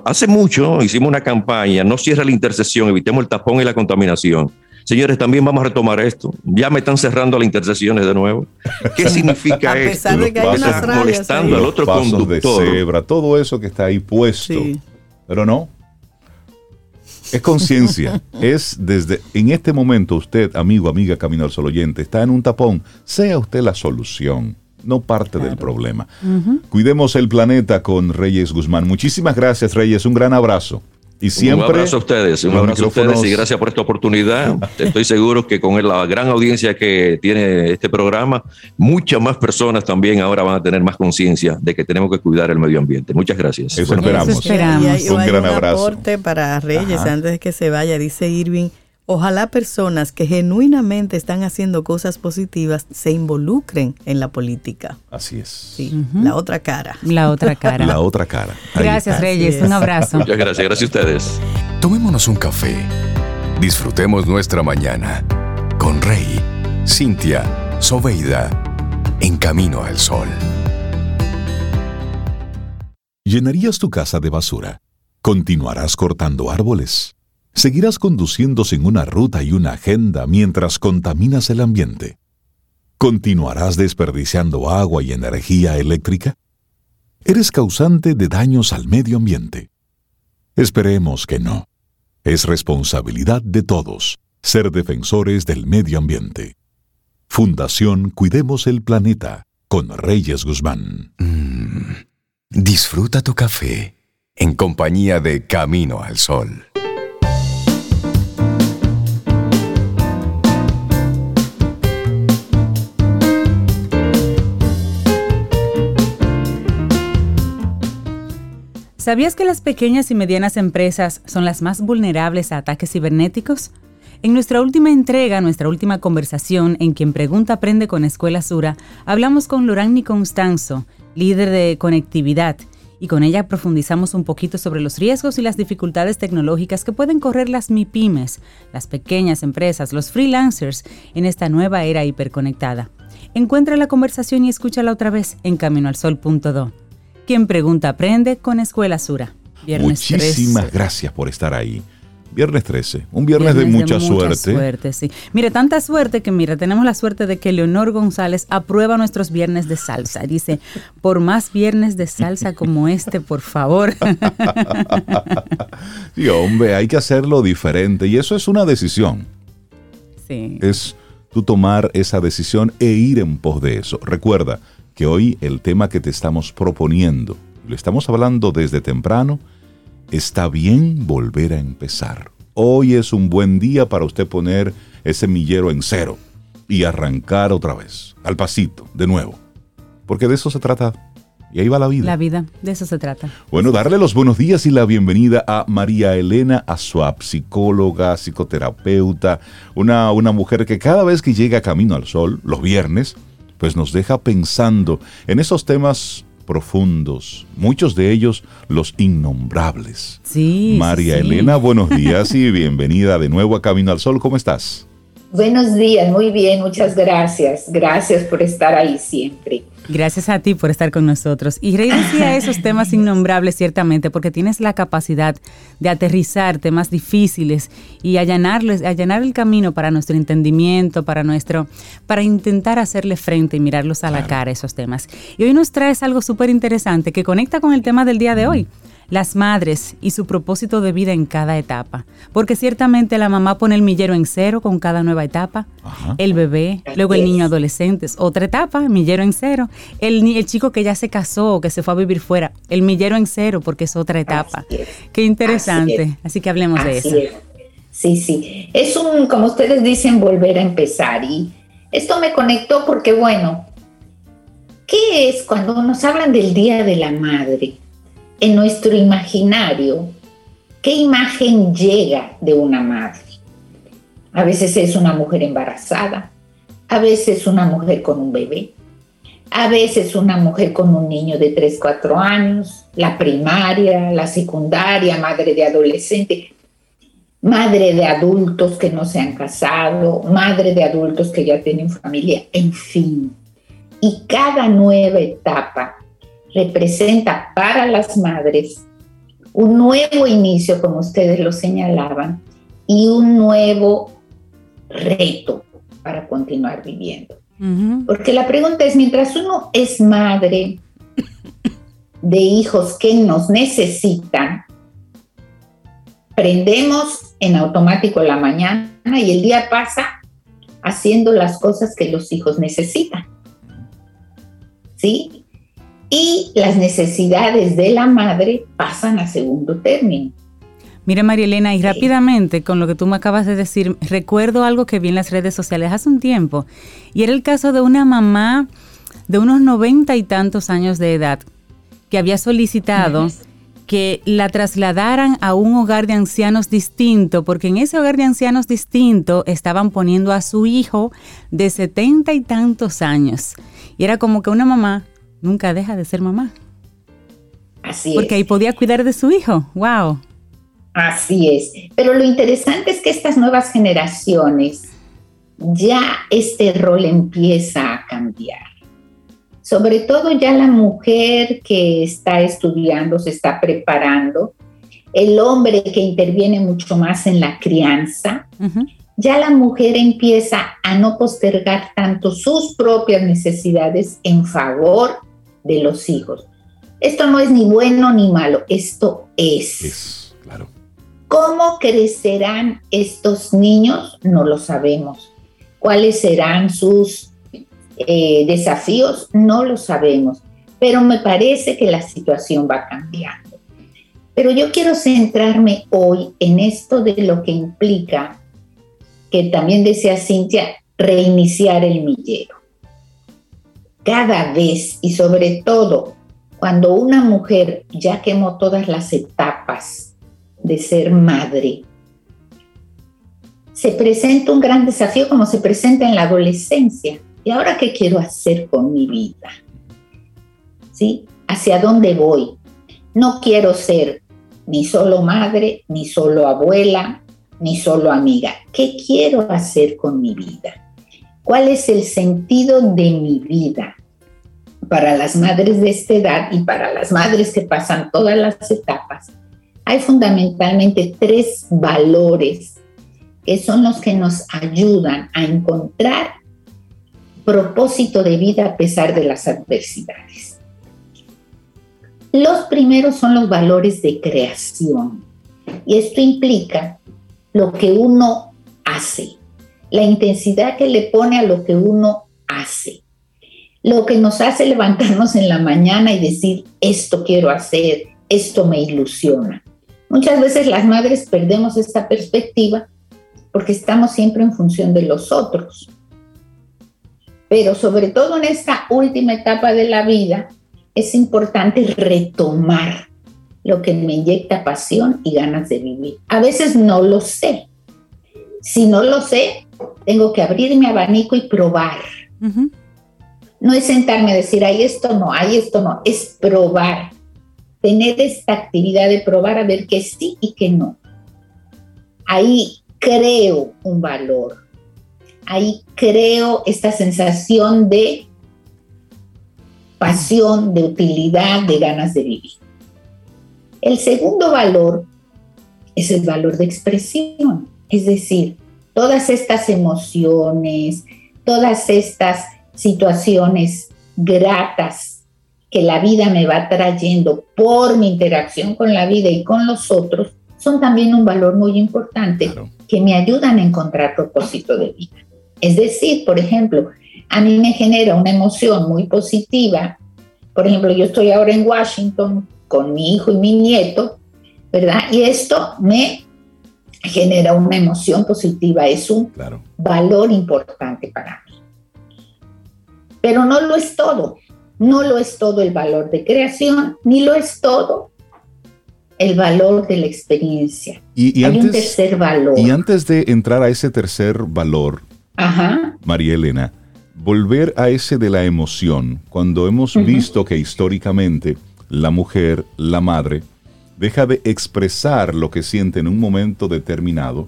Hace mucho hicimos una campaña, no cierre la intersección, evitemos el tapón y la contaminación. Señores, también vamos a retomar esto. Ya me están cerrando las intersecciones de nuevo. ¿Qué significa a pesar De que hay unas molestando al otro conductor. De cebra, todo eso que está ahí puesto. Pero no. Es conciencia. es desde en este momento usted, amigo, amiga, camino al sol oyente, está en un tapón. Sea usted la solución no parte del problema. Cuidemos el planeta con Reyes Guzmán. Muchísimas gracias, Reyes. Un gran abrazo. Y siempre, un abrazo a ustedes, un abrazo a ustedes y gracias por esta oportunidad. Estoy seguro que con la gran audiencia que tiene este programa, muchas más personas también ahora van a tener más conciencia de que tenemos que cuidar el medio ambiente. Muchas gracias. Eso esperamos. un gran abrazo. aporte para Reyes antes de que se vaya, dice Irving Ojalá personas que genuinamente están haciendo cosas positivas se involucren en la política. Así es. Sí, la otra cara. La otra cara. la otra cara. gracias, Reyes. Un abrazo. Muchas gracias. Gracias a ustedes. Tomémonos un café. Disfrutemos nuestra mañana con Rey, Cintia, Soveida, en camino al sol. ¿Llenarías tu casa de basura? ¿Continuarás cortando árboles? ¿Seguirás conduciendo sin una ruta y una agenda mientras contaminas el ambiente? ¿Continuarás desperdiciando agua y energía eléctrica? Eres causante de daños al medio ambiente. Esperemos que no. Es responsabilidad de todos ser defensores del medio ambiente. Fundación Cuidemos el Planeta con Reyes Guzmán. Mm, disfruta tu café en compañía de Camino al Sol. ¿Sabías que las pequeñas y medianas empresas son las más vulnerables a ataques cibernéticos? En nuestra última entrega, nuestra última conversación en Quien Pregunta Aprende con Escuela Sura, hablamos con Lorani Constanzo, líder de conectividad, y con ella profundizamos un poquito sobre los riesgos y las dificultades tecnológicas que pueden correr las MIPIMES, las pequeñas empresas, los freelancers, en esta nueva era hiperconectada. Encuentra la conversación y escúchala otra vez en caminoalsol.do. Quien pregunta aprende con Escuela Sura. Viernes Muchísimas gracias por estar ahí. Viernes 13, un viernes, de, mucha, suerte. suerte. sí. Mire, tanta suerte que, mira, tenemos la suerte de que Leonor González aprueba nuestros viernes de salsa. Dice, por más viernes de salsa como este, por favor. sí, hombre, hay que hacerlo diferente y eso es una decisión. Sí. Es tú tomar esa decisión e ir en pos de eso. Recuerda, que hoy el tema que te estamos proponiendo, lo estamos hablando desde temprano, está bien volver a empezar. Hoy es un buen día para usted poner ese millero en cero y arrancar otra vez, al pasito, de nuevo. Porque de eso se trata. Y ahí va la vida. La vida, de eso se trata. Bueno, darle los buenos días y la bienvenida a María Elena Azuab, psicóloga, psicoterapeuta, una, una mujer que cada vez que llega Camino al Sol, los viernes, pues nos deja pensando en esos temas profundos, muchos de ellos los innombrables. Sí. María Elena, buenos días y bienvenida de nuevo a Camino al Sol. ¿Cómo estás? Buenos días, muy bien, muchas gracias. Gracias por estar ahí siempre. Gracias a ti por estar con nosotros. Y Rey decía esos temas innombrables ciertamente porque tienes la capacidad de aterrizar temas difíciles y allanarles, allanar el camino para nuestro entendimiento, para nuestro, para intentar hacerle frente y mirarlos a la cara esos temas. Y hoy nos traes algo súper interesante que conecta con el tema del día de hoy las madres y su propósito de vida en cada etapa. Porque ciertamente la mamá pone el millero en cero con cada nueva etapa, el bebé, luego el niño adolescente, otra etapa, millero en cero, el, el chico que ya se casó, que se fue a vivir fuera, el millero en cero porque es otra etapa. Qué interesante. Así, que hablemos de eso. Sí, sí. Es un, como ustedes dicen, volver a empezar. Y esto me conectó porque, bueno, ¿qué es cuando nos hablan del Día de la Madre? En nuestro imaginario, ¿qué imagen llega de una madre? A veces es una mujer embarazada, a veces una mujer con un bebé, a veces una mujer con un niño de 3, 4 años, la primaria, la secundaria, madre de adolescente, madre de adultos que no se han casado, madre de adultos que ya tienen familia, en fin. Y cada nueva etapa representa para las madres un nuevo inicio, como ustedes lo señalaban, y un nuevo reto para continuar viviendo. Porque la pregunta es, mientras uno es madre de hijos que nos necesitan, prendemos en automático la mañana y el día pasa haciendo las cosas que los hijos necesitan. ¿Sí? Y las necesidades de la madre pasan a segundo término. Mira, María Elena, y rápidamente con lo que tú me acabas de decir, recuerdo algo que vi en las redes sociales hace un tiempo, y era el caso de una mamá de unos noventa y tantos años de edad que había solicitado que la trasladaran a un hogar de ancianos distinto, porque en ese hogar de ancianos distinto estaban poniendo a su hijo de setenta y tantos años. Y era como que una mamá nunca deja de ser mamá. Así Porque ahí podía cuidar de su hijo. ¡Wow! Así es. Pero lo interesante es que estas nuevas generaciones ya este rol empieza a cambiar. Sobre todo ya la mujer que está estudiando, se está preparando, el hombre que interviene mucho más en la crianza, ya la mujer empieza a no postergar tanto sus propias necesidades en favor de los hijos. Esto no es ni bueno ni malo, esto es. ¿Cómo crecerán estos niños? No lo sabemos. ¿Cuáles serán sus eh, desafíos? No lo sabemos. Pero me parece que la situación va cambiando. Pero yo quiero centrarme hoy en esto de lo que implica, que también decía Cintia, reiniciar el millero. Cada vez y sobre todo cuando una mujer ya quemó todas las etapas de ser madre, se presenta un gran desafío como se presenta en la adolescencia. ¿Y ahora qué quiero hacer con mi vida? ¿Sí? ¿Hacia dónde voy? No quiero ser ni solo madre, ni solo abuela, ni solo amiga. ¿Qué quiero hacer con mi vida? ¿Cuál es el sentido de mi vida? Para las madres de esta edad y para las madres que pasan todas las etapas, hay fundamentalmente tres valores que son los que nos ayudan a encontrar propósito de vida a pesar de las adversidades. Los primeros son los valores de creación y esto implica lo que uno hace, la intensidad que le pone a lo que uno hace, lo que nos hace levantarnos en la mañana y decir, esto quiero hacer, esto me ilusiona. Muchas veces las madres perdemos esta perspectiva porque estamos siempre en función de los otros. Pero sobre todo en esta última etapa de la vida, es importante retomar lo que me inyecta pasión y ganas de vivir. A veces no lo sé. Si no lo sé, tengo que abrir mi abanico y probar. No es sentarme a decir, ay, esto no, ay, esto no, es probar. Tener esta actividad de probar a ver qué sí y qué no. Ahí creo un valor. Ahí creo esta sensación de pasión, de utilidad, de ganas de vivir. El segundo valor es el valor de expresión, es decir, todas estas emociones, todas estas situaciones gratas que la vida me va trayendo por mi interacción con la vida y con los otros, son también un valor muy importante que me ayudan a encontrar propósito de vida. Es decir, por ejemplo, a mí me genera una emoción muy positiva. Por ejemplo, yo estoy ahora en Washington con mi hijo y mi nieto, ¿verdad? Y esto me genera una emoción positiva, es un valor importante para mí. Pero no lo es todo, no lo es todo el valor de creación, ni lo es todo el valor de la experiencia. Y, Hay un tercer valor. Y antes de entrar a ese tercer valor, María Elena, volver a ese de la emoción, cuando hemos visto que históricamente la mujer, la madre, deja de expresar lo que siente en un momento determinado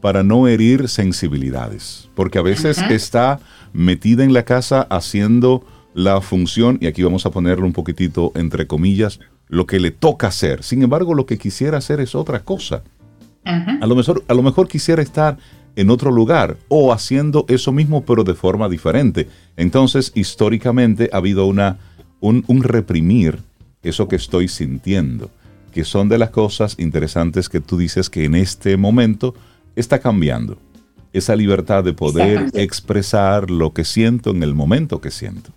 para no herir sensibilidades, porque a veces está metida en la casa haciendo la función, y aquí vamos a ponerlo un poquitito entre comillas, lo que le toca hacer. Sin embargo, lo que quisiera hacer es otra cosa. A, lo mejor, a lo mejor quisiera estar en otro lugar o haciendo eso mismo pero de forma diferente. Entonces, históricamente ha habido una, un, reprimir eso que estoy sintiendo, que son de las cosas interesantes que tú dices que en este momento está cambiando. Esa libertad de poder expresar lo que siento en el momento que siento.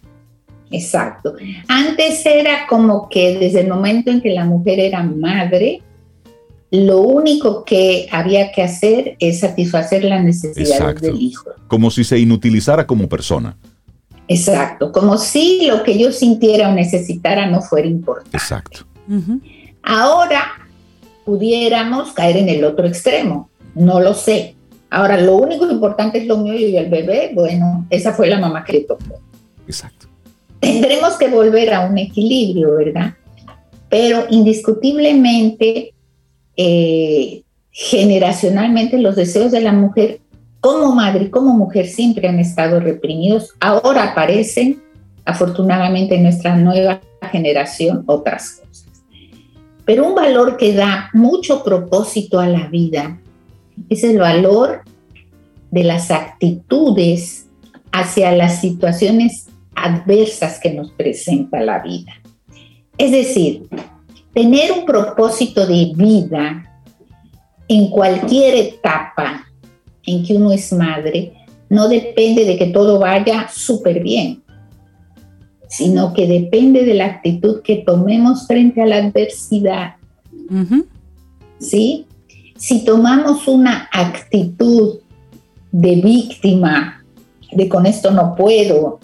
Exacto. Antes era como que desde el momento en que la mujer era madre, lo único que había que hacer es satisfacer las necesidades del hijo. Como si se inutilizara como persona. Exacto, como si lo que yo sintiera o necesitara no fuera importante. Exacto. Ahora pudiéramos caer en el otro extremo, no lo sé. Ahora, lo único importante es lo mío y el bebé, bueno, esa fue la mamá que le tocó. Exacto. Tendremos que volver a un equilibrio, ¿verdad? Pero indiscutiblemente eh, generacionalmente los deseos de la mujer como madre y como mujer siempre han estado reprimidos. Ahora aparecen, afortunadamente, en nuestra nueva generación otras cosas. Pero un valor que da mucho propósito a la vida es el valor de las actitudes hacia las situaciones adversas que nos presenta la vida. Es decir, tener un propósito de vida en cualquier etapa en que uno es madre, no depende de que todo vaya súper bien, sino que depende de la actitud que tomemos frente a la adversidad. ¿Sí? Si tomamos una actitud de víctima, de con esto no puedo,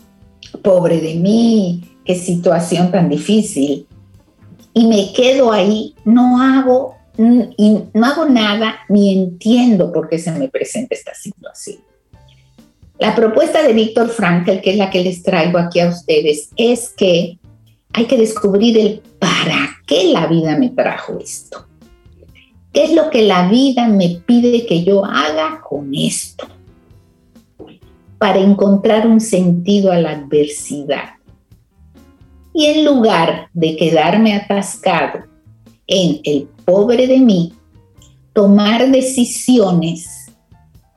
pobre de mí, qué situación tan difícil, y me quedo ahí, no hago, y no hago nada ni entiendo por qué se me presenta esta situación. La propuesta de Víctor Frankl, que es la que les traigo aquí a ustedes, es que hay que descubrir el para qué la vida me trajo esto. ¿Qué es lo que la vida me pide que yo haga con esto? Para encontrar un sentido a la adversidad. Y en lugar de quedarme atascado en el pobre de mí, tomar decisiones,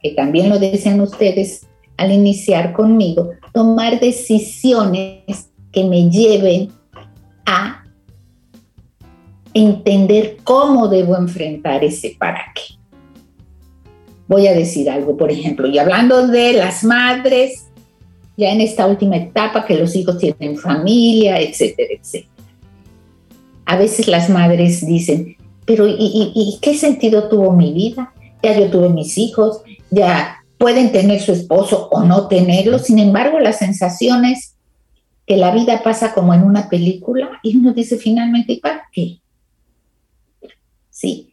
que también lo dicen ustedes, al iniciar conmigo, tomar decisiones que me lleven a entender cómo debo enfrentar ese para qué. Voy a decir algo, por ejemplo, y hablando de las madres, ya en esta última etapa que los hijos tienen familia, etcétera, etcétera. A veces las madres dicen, pero ¿y, y qué sentido tuvo mi vida? Ya yo tuve mis hijos, ya pueden tener su esposo o no tenerlo, sin embargo la sensación es que la vida pasa como en una película y uno dice finalmente, ¿para qué? Sí,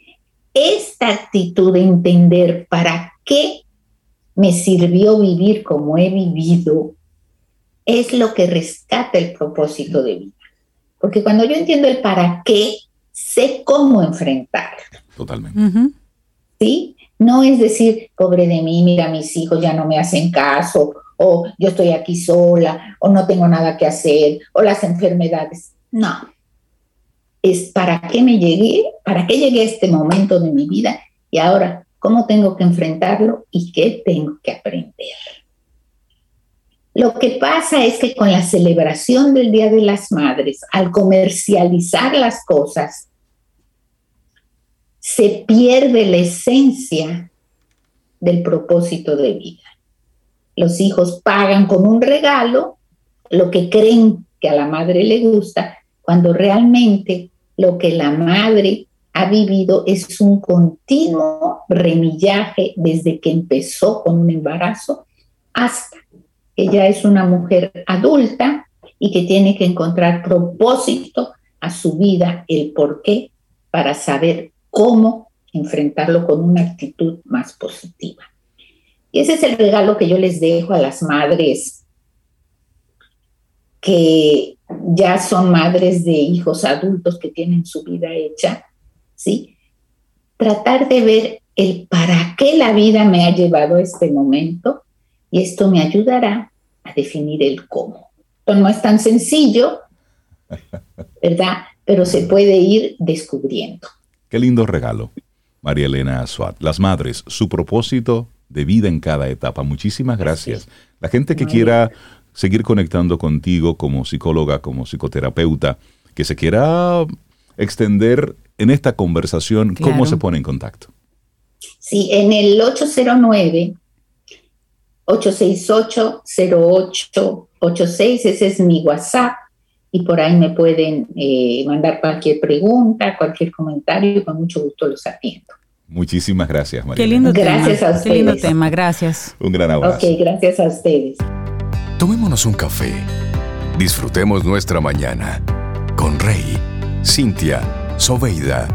esta actitud de entender para qué me sirvió vivir como he vivido es lo que rescata el propósito de vida. Porque cuando yo entiendo el para qué, sé cómo enfrentarlo. Totalmente. ¿Sí? No es decir, pobre de mí, mira, mis hijos ya no me hacen caso, o yo estoy aquí sola, o no tengo nada que hacer, o las enfermedades. No. Es para qué me llegué, para qué llegué a este momento de mi vida y ahora cómo tengo que enfrentarlo y qué tengo que aprender. Lo que pasa es que con la celebración del Día de las Madres, al comercializar las cosas, se pierde la esencia del propósito de vida. Los hijos pagan con un regalo lo que creen que a la madre le gusta, cuando realmente lo que la madre ha vivido es un continuo remillaje desde que empezó con un embarazo hasta que ya es una mujer adulta y que tiene que encontrar propósito a su vida, el por qué, para saber cómo enfrentarlo con una actitud más positiva. Y ese es el regalo que yo les dejo a las madres que ya son madres de hijos adultos que tienen su vida hecha, ¿sí? Tratar de ver el para qué la vida me ha llevado a este momento y esto me ayudará a definir el cómo. no es tan sencillo, ¿verdad? Pero se puede ir descubriendo. Qué lindo regalo, María Elena Suat. Las madres, su propósito de vida en cada etapa. Muchísimas gracias. La gente que quiera seguir conectando contigo como psicóloga, como psicoterapeuta, que se quiera extender en esta conversación, ¿cómo se pone en contacto? Sí, en el 809 868 0886, ese es mi WhatsApp y por ahí me pueden eh, mandar cualquier pregunta, cualquier comentario, con mucho gusto los atiendo. Muchísimas gracias, María. Qué lindo gracias tema. a ustedes. Qué lindo tema, gracias. Un gran abrazo. Ok, gracias a ustedes. Tomémonos un café. Disfrutemos nuestra mañana con Rey, Cintia, Soveida,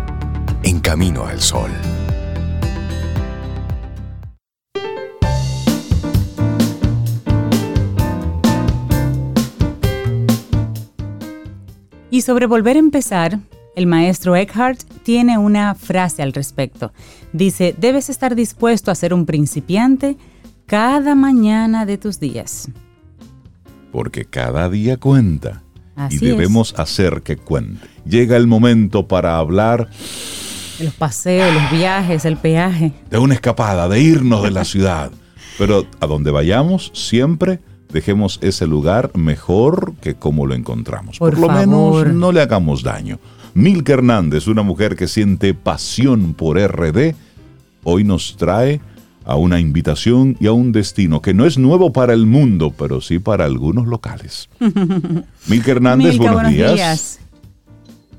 en camino al sol. Y sobre volver a empezar, el maestro Eckhart tiene una frase al respecto. Dice, debes estar dispuesto a ser un principiante cada mañana de tus días. Porque cada día cuenta. Así y debemos es. hacer que cuente. Llega el momento para hablar Los paseos, los viajes, el peaje. de una escapada, de irnos de la ciudad. Pero a donde vayamos, siempre dejemos ese lugar mejor que como lo encontramos. Por lo favor. menos no le hagamos daño. Milka Hernández, una mujer que siente pasión por RD, hoy nos trae a una invitación y a un destino que no es nuevo para el mundo, pero sí para algunos locales. Milka Hernández, buenos, días.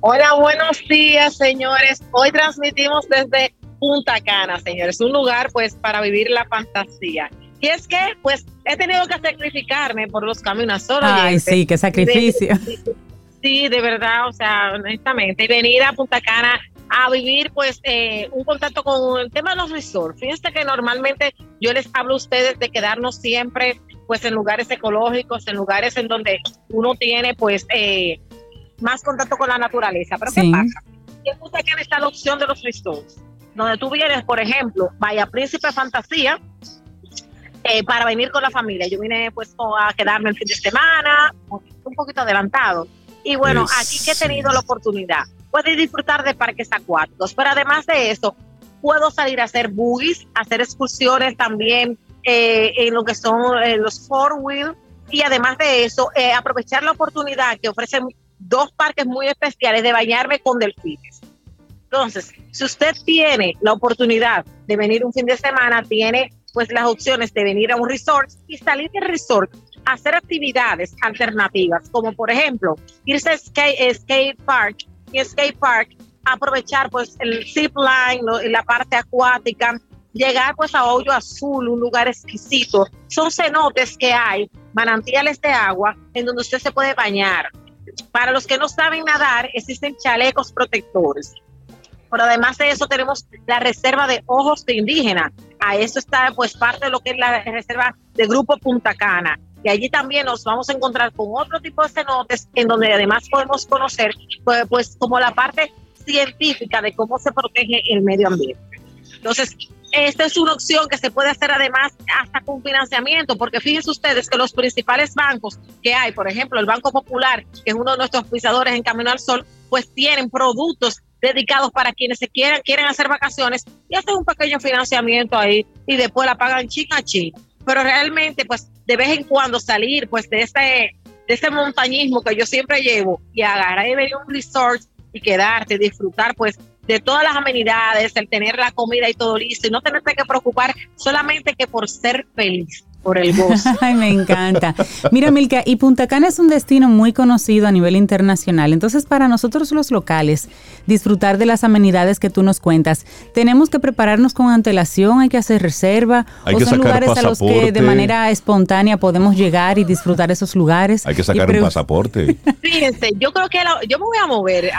Hola, buenos días, señores. Hoy transmitimos desde Punta Cana, señores, un lugar pues para vivir la fantasía. Y es que, pues, he tenido que sacrificarme por los caminos solo. Ay, sí, qué sacrificio. sí, de verdad, o sea, honestamente, y venir a Punta Cana a vivir pues eh, un contacto con el tema de los resorts. Fíjense que normalmente yo les hablo a ustedes de quedarnos siempre pues en lugares ecológicos, en lugares en donde uno tiene pues eh, más contacto con la naturaleza. Pero ¿qué pasa? En Punta Cana está la opción de los resorts, donde tú vienes, por ejemplo, vaya Príncipe Fantasía, eh, para venir con la familia. Yo vine pues a quedarme el fin de semana, un poquito adelantado. Y bueno, aquí que he tenido la oportunidad puedes disfrutar de parques acuáticos, pero además de eso, puedo salir a hacer buggies, hacer excursiones también eh, en lo que son eh, los four wheel y además de eso, eh, aprovechar la oportunidad que ofrecen dos parques muy especiales de bañarme con delfines. Entonces, si usted tiene la oportunidad de venir un fin de semana, tiene pues las opciones de venir a un resort y salir del resort hacer actividades alternativas, como por ejemplo irse a skate, skate park skate park, aprovechar pues el zip line, la parte acuática, llegar pues a Hoyo Azul, un lugar exquisito. Son cenotes que hay, manantiales de agua en donde usted se puede bañar. Para los que no saben nadar, existen chalecos protectores. Pero además de eso tenemos la reserva de ojos de indígena. A eso está pues parte de lo que es la reserva de Grupo Punta Cana y allí también nos vamos a encontrar con otro tipo de cenotes en donde además podemos conocer pues, pues, como la parte científica de cómo se protege el medio ambiente. Entonces, esta es una opción que se puede hacer además hasta con financiamiento, porque fíjense ustedes que los principales bancos que hay, por ejemplo, el Banco Popular, que es uno de nuestros pisadores en Camino al Sol, pues tienen productos dedicados para quienes se quieran, quieren hacer vacaciones y hacen un pequeño financiamiento ahí y después la pagan chica a chica pero realmente pues de vez en cuando salir pues de ese, de ese montañismo que yo siempre llevo y agarrar y venir un resort y quedarte, disfrutar pues de todas las amenidades, el tener la comida y todo listo y no tenerte que preocupar solamente que por ser feliz por el gozo. Ay, me encanta. Mira, Milka, y Punta Cana es un destino muy conocido a nivel internacional. Entonces, para nosotros los locales, disfrutar de las amenidades que tú nos cuentas, tenemos que prepararnos con antelación, hay que hacer reserva, hay o que son lugares pasaporte. a los que de manera espontánea podemos llegar y disfrutar esos lugares. Hay que sacar un pasaporte. Fíjense, yo creo que yo me voy a mover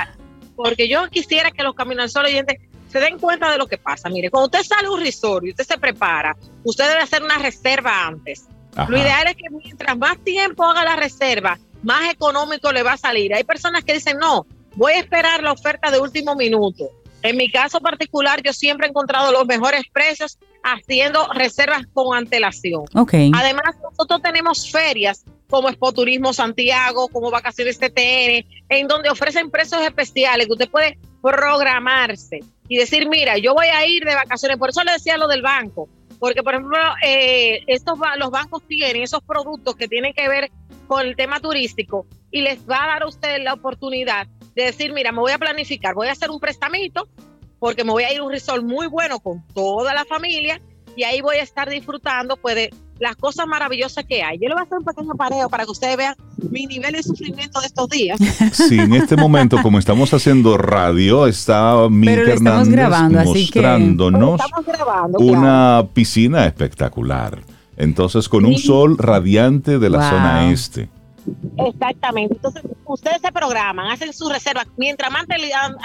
porque yo quisiera que los caminos solo oyentes se den cuenta de lo que pasa. Mire, cuando usted sale a un resort y usted se prepara, usted debe hacer una reserva antes. Lo ideal es que mientras más tiempo haga la reserva, más económico le va a salir. Hay personas que dicen, no, voy a esperar la oferta de último minuto. En mi caso particular, yo siempre he encontrado los mejores precios haciendo reservas con antelación. Okay. Además, nosotros tenemos ferias como Expo Turismo Santiago, como Vacaciones TTN, en donde ofrecen precios especiales que usted puede programarse y decir, mira, yo voy a ir de vacaciones. Por eso le decía lo del banco, porque por ejemplo, eh, estos los bancos tienen esos productos que tienen que ver con el tema turístico y les va a dar a usted la oportunidad de decir, mira, me voy a planificar, voy a hacer un prestamito porque me voy a ir a un resort muy bueno con toda la familia y ahí voy a estar disfrutando pues de las cosas maravillosas que hay. Yo le voy a hacer un pequeño pareo para que ustedes vean mi nivel de sufrimiento de estos días. Sí, en este momento, como estamos haciendo radio, está mi Hernández grabando, mostrándonos una piscina espectacular. Entonces, con un sol radiante de la zona este. Exactamente. Entonces, ustedes se programan, hacen su reserva. Mientras más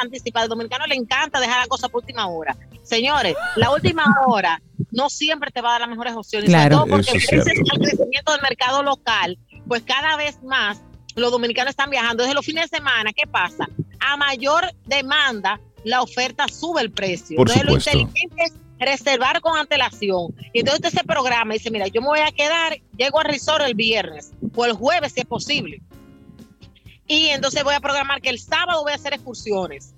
anticipado, al dominicano le encanta dejar la cosa por última hora. Señores, la última hora no siempre te va a dar las mejores opciones. Claro, porque el crecimiento del mercado local, pues cada vez más los dominicanos están viajando. Desde los fines de semana, ¿qué pasa? A mayor demanda, la oferta sube el precio. Por entonces, supuesto. lo inteligente es reservar con antelación. Y entonces usted se programa y dice, mira, yo me voy a quedar, llego al resort el viernes o el jueves si es posible. Y entonces voy a programar que el sábado voy a hacer excursiones.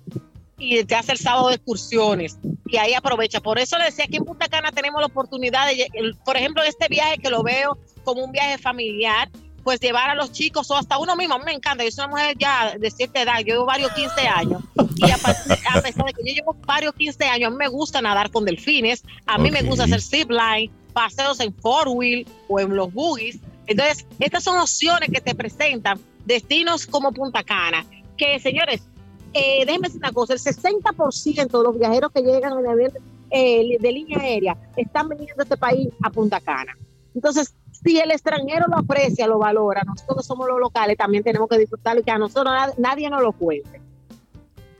Y te hace el sábado de excursiones. Y ahí aprovecha. Por eso le decía que en Punta Cana tenemos la oportunidad de, por ejemplo, este viaje que lo veo como un viaje familiar, pues llevar a los chicos o hasta uno mismo. A mí me encanta, yo soy una mujer ya de cierta edad, yo llevo varios 15 años y a, pesar de que yo llevo varios 15 años, a mí me gusta nadar con delfines, a mí me gusta hacer zip line, paseos en four wheel o en los buggies. Entonces, estas son opciones que te presentan destinos como Punta Cana, que señores, eh, déjenme decir una cosa, el 60% de los viajeros que llegan eh, de línea aérea están viniendo a este país a Punta Cana. Entonces, si el extranjero lo aprecia, lo valora, nosotros somos los locales, también tenemos que disfrutarlo y que a nosotros nadie nos lo cuente.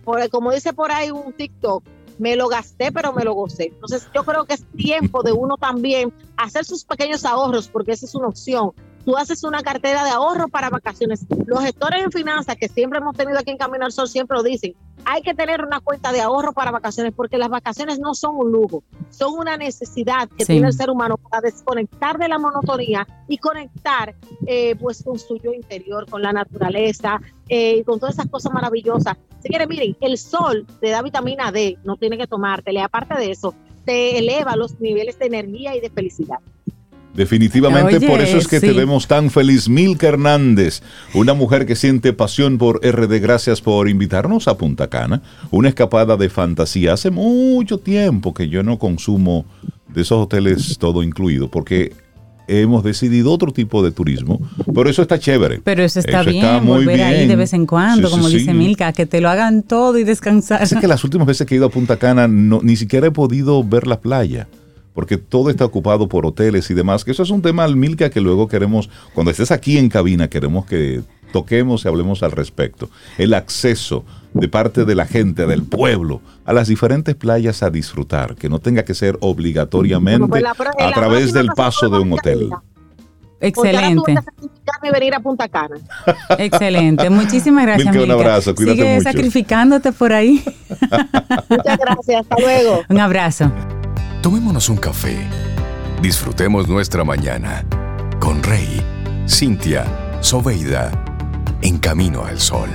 Porque como dice por ahí un TikTok, me lo gasté, pero me lo gocé. Entonces, yo creo que es tiempo de uno también hacer sus pequeños ahorros, porque esa es una opción tú haces una cartera de ahorro para vacaciones. Los gestores en finanzas que siempre hemos tenido aquí en Camino al Sol siempre lo dicen, hay que tener una cuenta de ahorro para vacaciones porque las vacaciones no son un lujo, son una necesidad que tiene el ser humano para desconectar de la monotonía y conectar eh, pues con su yo interior, con la naturaleza eh, y con todas esas cosas maravillosas. Si quieren, miren, el sol te da vitamina D, no tiene que tomártela. Aparte de eso, te eleva los niveles de energía y de felicidad. Definitivamente por eso es que te vemos tan feliz. Milka Hernández, una mujer que siente pasión por RD. Gracias por invitarnos a Punta Cana. Una escapada de fantasía. Hace mucho tiempo que yo no consumo de esos hoteles todo incluido, porque hemos decidido otro tipo de turismo, pero eso está chévere. Pero eso está bien, volver ahí de vez en cuando, como dice Milka, que te lo hagan todo y descansar. Es que las últimas veces que he ido a Punta Cana no, ni siquiera he podido ver la playa porque todo está ocupado por hoteles y demás, que eso es un tema al Milka que luego queremos, cuando estés aquí en cabina, queremos que toquemos y hablemos al respecto. El acceso de parte de la gente, del pueblo, a las diferentes playas a disfrutar, que no tenga que ser obligatoriamente pues a través del paso de un hotel. Excelente. venir a Punta Cana. Excelente. Muchísimas gracias. Milka, un abrazo. Cuídate Sigue sacrificándote por ahí. Muchas gracias. Hasta luego. Un abrazo. Tomémonos un café. Disfrutemos nuestra mañana con Rey, Cintia, Soveida, en camino al sol.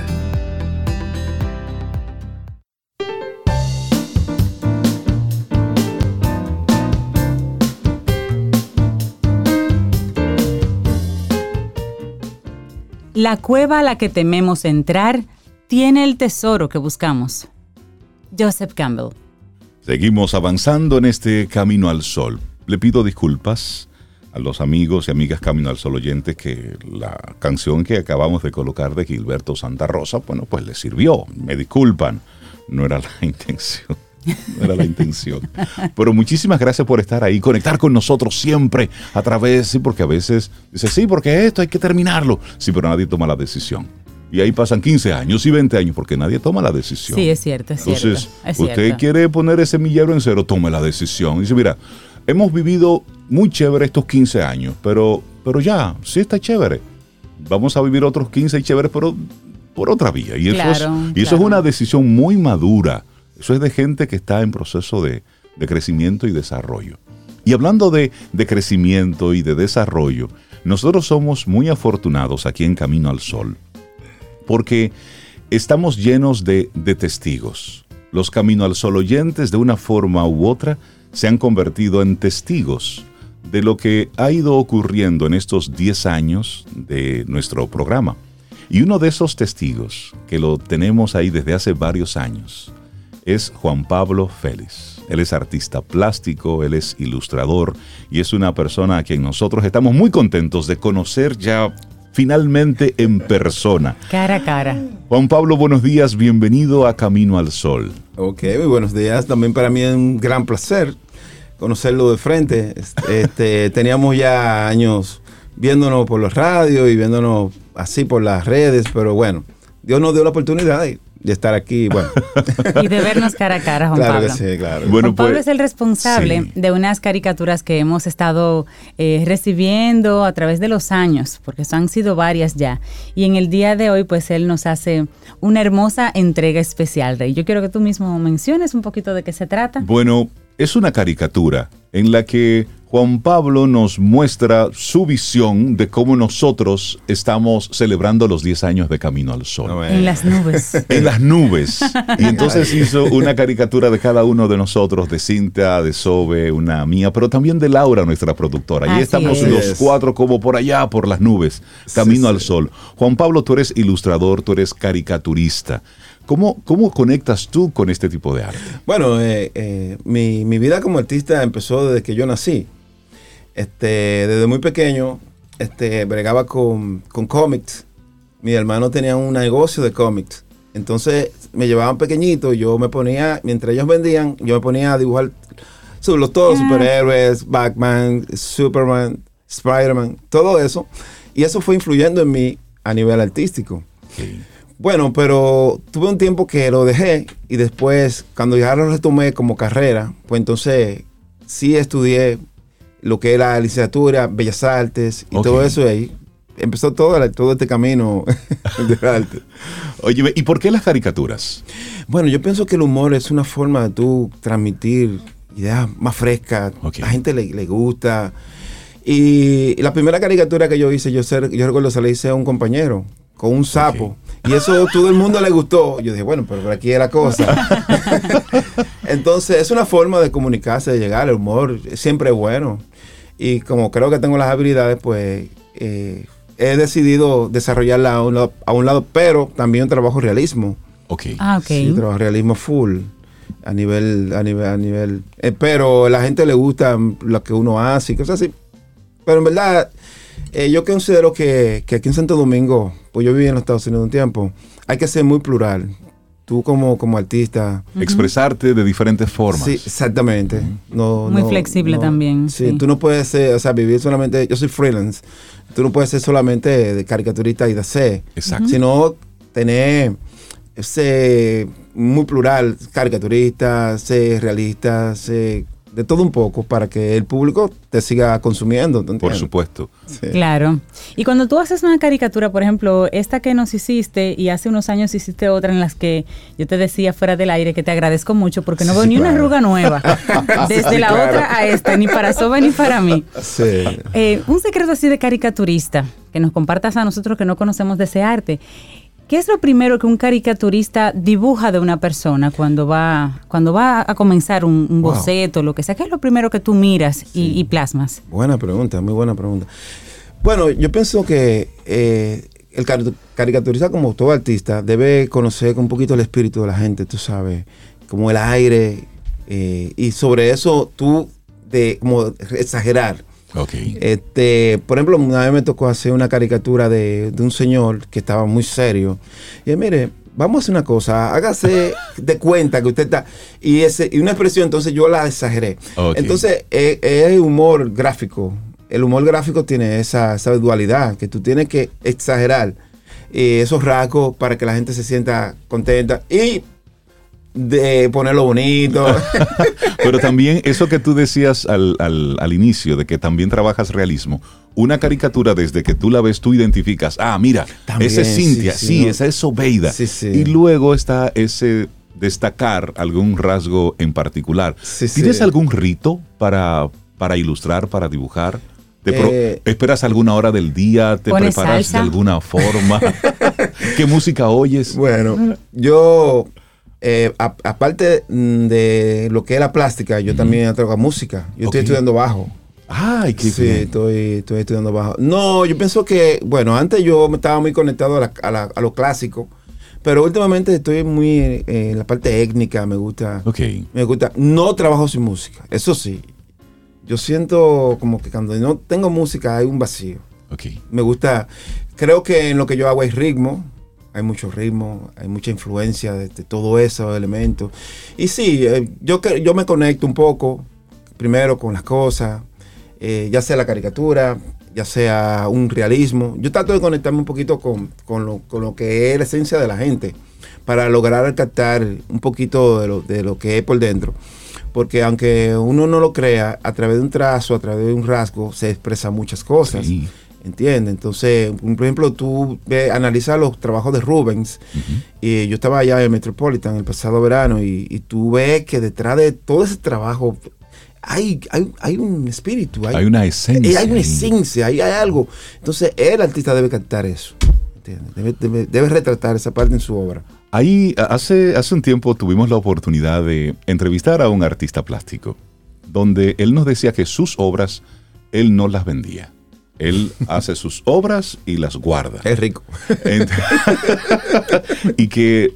La cueva a la que tememos entrar tiene el tesoro que buscamos. Joseph Campbell. Seguimos avanzando en este Camino al Sol. Le pido disculpas a los amigos y amigas Camino al Sol oyentes que la canción que acabamos de colocar de Gilberto Santa Rosa, bueno, pues les sirvió. Me disculpan, no era la intención. No era la intención. Pero muchísimas gracias por estar ahí, conectar con nosotros siempre a través, sí, porque a veces dice, sí, porque esto hay que terminarlo. Sí, pero nadie toma la decisión. Y ahí pasan 15 años y 20 años porque nadie toma la decisión. Sí, es cierto, es Entonces, cierto. usted quiere poner ese millero en cero, tome la decisión. dice, mira, hemos vivido muy chévere estos 15 años, pero, pero ya, sí está chévere. Vamos a vivir otros 15 y chéveres, pero por otra vía. Y eso, es, y eso es una decisión muy madura. Eso es de gente que está en proceso de, de crecimiento y desarrollo. Y hablando de, de crecimiento y de desarrollo, nosotros somos muy afortunados aquí en Camino al Sol porque estamos llenos de, testigos. Los Camino al Sol oyentes, de una forma u otra, se han convertido en testigos de lo que ha ido ocurriendo en estos 10 años de nuestro programa. Y uno de esos testigos, que lo tenemos ahí desde hace varios años, es Juan Pablo Félix. Él es artista plástico, él es ilustrador y es una persona a quien nosotros estamos muy contentos de conocer ya finalmente en persona. Cara a cara. Juan Pablo, buenos días, bienvenido a Camino al Sol. Ok, muy buenos días. También para mí es un gran placer conocerlo de frente. Este, teníamos ya años viéndonos por los radios y viéndonos así por las redes, pero bueno, Dios nos dio la oportunidad y de estar aquí, bueno. y de vernos cara a cara, Juan claro Pablo. Que sí, claro. Juan Pablo pues, es el responsable de unas caricaturas que hemos estado eh, recibiendo a través de los años, porque han sido varias ya. Y en el día de hoy, pues él nos hace una hermosa entrega especial, Rey. Yo quiero que tú mismo menciones un poquito de qué se trata. Bueno, es una caricatura en la que Juan Pablo nos muestra su visión de cómo nosotros estamos celebrando los 10 años de Camino al Sol. No, En las nubes. En las nubes. Y entonces hizo una caricatura de cada uno de nosotros, de Cinta, de Sobe, una mía, pero también de Laura, nuestra productora. Y estamos es. los cuatro como por allá, por las nubes, camino al sol. Juan Pablo, tú eres ilustrador, tú eres caricaturista. ¿Cómo, ¿Cómo conectas tú con este tipo de arte? Bueno, eh, eh, mi, mi vida como artista empezó desde que yo nací. Este, desde muy pequeño, este, bregaba con, con cómics. Mi hermano tenía un negocio de cómics. Entonces me llevaban pequeñito y yo me ponía, mientras ellos vendían, yo me ponía a dibujar los todos Ah. superhéroes, Batman, Superman, Spider-Man, todo eso. Y eso fue influyendo en mí a nivel artístico. Bueno, pero tuve un tiempo que lo dejé y después, cuando ya lo retomé como carrera, pues entonces sí estudié lo que era licenciatura, Bellas Artes y todo eso y ahí empezó todo, todo este camino del arte. Oye, ¿y por qué las caricaturas? Bueno, yo pienso que el humor es una forma de tú transmitir ideas más frescas. Ok. La gente le, le gusta. Y la primera caricatura que yo hice, yo, ser- yo recuerdo se la hice a un compañero con un sapo. Y eso todo el mundo le gustó. Yo dije, bueno, pero por aquí es la cosa. Entonces, es una forma de comunicarse, de llegar. El humor siempre es bueno. Y como creo que tengo las habilidades, pues eh, he decidido desarrollarla a un, lado, a un lado, pero también trabajo realismo. Ok. Ah, ok. Sí, trabajo realismo full a nivel, a nivel, a nivel. eh, pero a la gente le gusta lo que uno hace y cosas así. Pero en verdad, eh, yo considero que, que aquí en Santo Domingo, pues yo viví en los Estados Unidos un tiempo, hay que ser muy plural. Tú como, como artista. Expresarte de diferentes formas. Sí, exactamente. No, Muy no, flexible no. también, Sí, sí. tú no puedes ser, o sea, vivir solamente, yo soy freelance, tú no puedes ser solamente de caricaturista y de hacer, Exacto. sino tener ese muy plural, caricaturista, ser realista, ser de todo un poco para que el público te siga consumiendo. ¿te Por supuesto. Sí. Claro. Y cuando tú haces una caricatura, por ejemplo, esta que nos hiciste y hace unos años hiciste otra en las que yo te decía fuera del aire que te agradezco mucho porque no Sí, veo ni una arruga nueva. Desde Sí, la claro. otra a esta, ni para Soba ni para mí. Sí. Eh, un secreto así de caricaturista, que nos compartas a nosotros que no conocemos de ese arte. ¿Qué es lo primero que un caricaturista dibuja de una persona cuando va, cuando va a comenzar un, un Wow. boceto, lo que sea? ¿Qué es lo primero que tú miras y, y plasmas? Buena pregunta, muy buena pregunta. Bueno, yo pienso que eh, el cari- caricaturista, como todo artista, debe conocer un poquito el espíritu de la gente, tú sabes, como el aire, eh, y sobre eso tú, de como exagerar. Ok. Este, por ejemplo, una vez me tocó hacer una caricatura de, de un señor que estaba muy serio. Y él, mire, vamos a hacer una cosa, hágase de cuenta que usted está. Y, ese, y una expresión, entonces yo la exageré. Entonces, es, es humor gráfico. El humor gráfico tiene esa, esa dualidad, que tú tienes que exagerar eh, esos rasgos para que la gente se sienta contenta y de ponerlo bonito. Pero también eso que tú decías al, al- al inicio, de que también trabajas realismo, una caricatura desde que tú la ves, tú identificas, ah, mira, También, esa es Cintia, sí, sí, sí, ¿no? esa es Sobeida. Sí, sí. Y luego está ese destacar algún rasgo en particular. Sí, sí. ¿Tienes algún rito para, para ilustrar, para dibujar? ¿Te pro- Eh, ¿Esperas alguna hora del día? ¿Te ¿Pones preparas salsa? de alguna forma? ¿Qué música oyes? Bueno, yo, eh, a- aparte mm, de lo que es la plástica, yo también trabajo música. Yo estoy estudiando bajo. Ay, qué sí, estoy, estoy estudiando bajo. No, yo pienso que, bueno, antes yo me estaba muy conectado a, la- a la- a lo clásico, pero últimamente estoy muy eh, en la parte étnica, me gusta. Ok. Me gusta. No trabajo sin música, eso sí. Yo siento como que cuando no tengo música hay un vacío. Ok. Me gusta, creo que en lo que yo hago hay ritmo, hay mucho ritmo, hay mucha influencia de, de todo esos elementos. Y sí, eh, yo, yo me conecto un poco, primero con las cosas, eh, ya sea la caricatura, ya sea un realismo. Yo trato de conectarme un poquito con, con lo, con lo que es la esencia de la gente, para lograr captar un poquito de lo, de lo que es por dentro. Porque aunque uno no lo crea, a través de un trazo, a través de un rasgo, se expresan muchas cosas. ¿Entiendes? Entonces, por ejemplo, tú ve, analizas los trabajos de Rubens. Y yo estaba allá en Metropolitan el pasado verano y, y tú ves que detrás de todo ese trabajo hay, hay, hay un espíritu. Hay una esencia eh, Hay una esencia, hay, hay algo. Entonces, el artista debe captar eso. Debe, debe- debe retratar esa parte en su obra. Ahí, hace, hace un tiempo tuvimos la oportunidad de entrevistar a un artista plástico, donde él nos decía que sus obras, él no las vendía. Él hace sus obras y las guarda. Es rico. Y que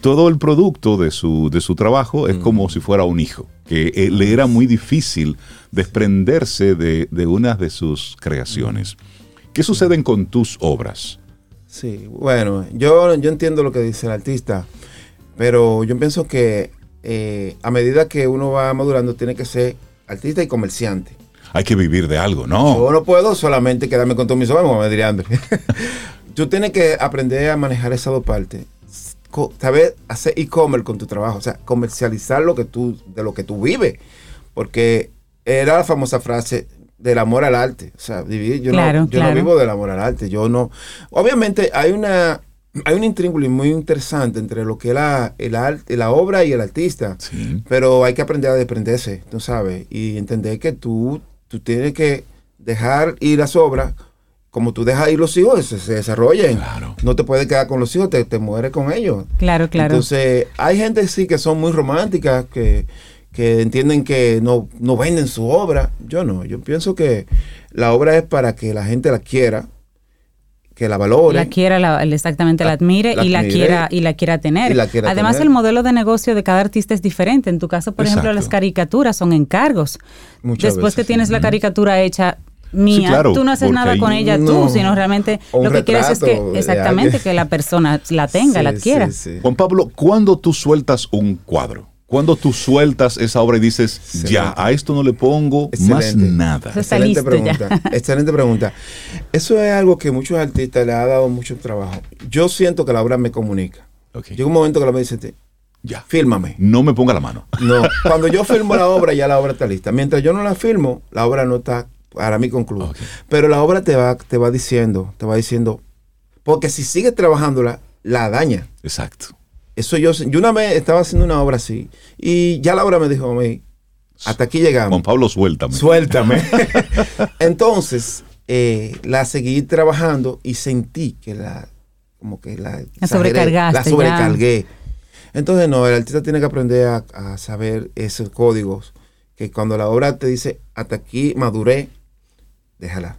todo el producto de su, de su trabajo es como si fuera un hijo, que eh, le era muy difícil desprenderse de, de una de sus creaciones. ¿Qué suceden con tus obras? Sí, bueno, yo, yo entiendo lo que dice el artista, pero yo pienso que eh, a medida que uno va madurando tiene que ser artista y comerciante. Hay que vivir de algo, ¿no? Yo no puedo solamente quedarme con todo mis obras, me vendría hambre. Tú tienes que aprender a manejar esas dos partes. Saber hacer e-commerce con tu trabajo, o sea, comercializar lo que tú, de lo que tú vives. Porque era la famosa frase del amor al arte. O sea, vivir, yo, Claro, no, yo claro. no vivo del amor al arte. Yo no. Obviamente hay una. Hay un intríngulo muy interesante entre lo que es la, el arte, la obra y el artista. Sí. Pero hay que aprender a desprenderse, tú sabes, y entender que tú, tú tienes que dejar ir las obras como tú dejas ir los hijos, se, se desarrollen. Claro. No te puedes quedar con los hijos, te, te mueres con ellos. Claro, claro. Entonces, hay gente sí que son muy románticas, que, que entienden que no, no venden su obra. Yo no, yo pienso que la obra es para que la gente la quiera, que la valore. la quiera, la- exactamente la, La- admire la y la admire quiera y la quiera tener. y la quiera Además, tener. el modelo de negocio de cada artista es diferente. En tu caso, por ejemplo, las caricaturas son encargos. Muchas Después veces, que tienes la caricatura hecha mía, Sí, claro, tú no haces nada con ella No. tú, sino realmente lo que quieres es que exactamente que la persona la tenga, Sí, la adquiera. sí, sí. Juan Pablo, ¿cuándo tú sueltas un cuadro? ¿Cuándo tú sueltas esa obra y dices, Excelente. ya, a esto no le pongo más nada? Excelente pregunta. Excelente pregunta. Eso es algo que muchos artistas le ha dado mucho trabajo. Yo siento que la obra me comunica. Ok. Llega un momento que la obra dice, "Te- Ya. fírmame. No me ponga la mano. No, cuando yo filmo la obra, ya la obra está lista. Mientras yo no la filmo, la obra no está para mí concluida. Pero la obra te va, te va diciendo, te va diciendo, porque si sigues trabajándola, la daña. Exacto. Eso yo, yo una vez estaba haciendo una obra así y ya la obra me dijo a mí, hasta aquí llegamos. Juan Pablo, suéltame. Suéltame. Entonces, eh, la seguí trabajando y sentí que la, como que la, exageré, sobrecargaste La ya. sobrecargué. Entonces, no, el artista tiene que aprender a, a saber esos códigos, que cuando la obra te dice, hasta aquí maduré, déjala.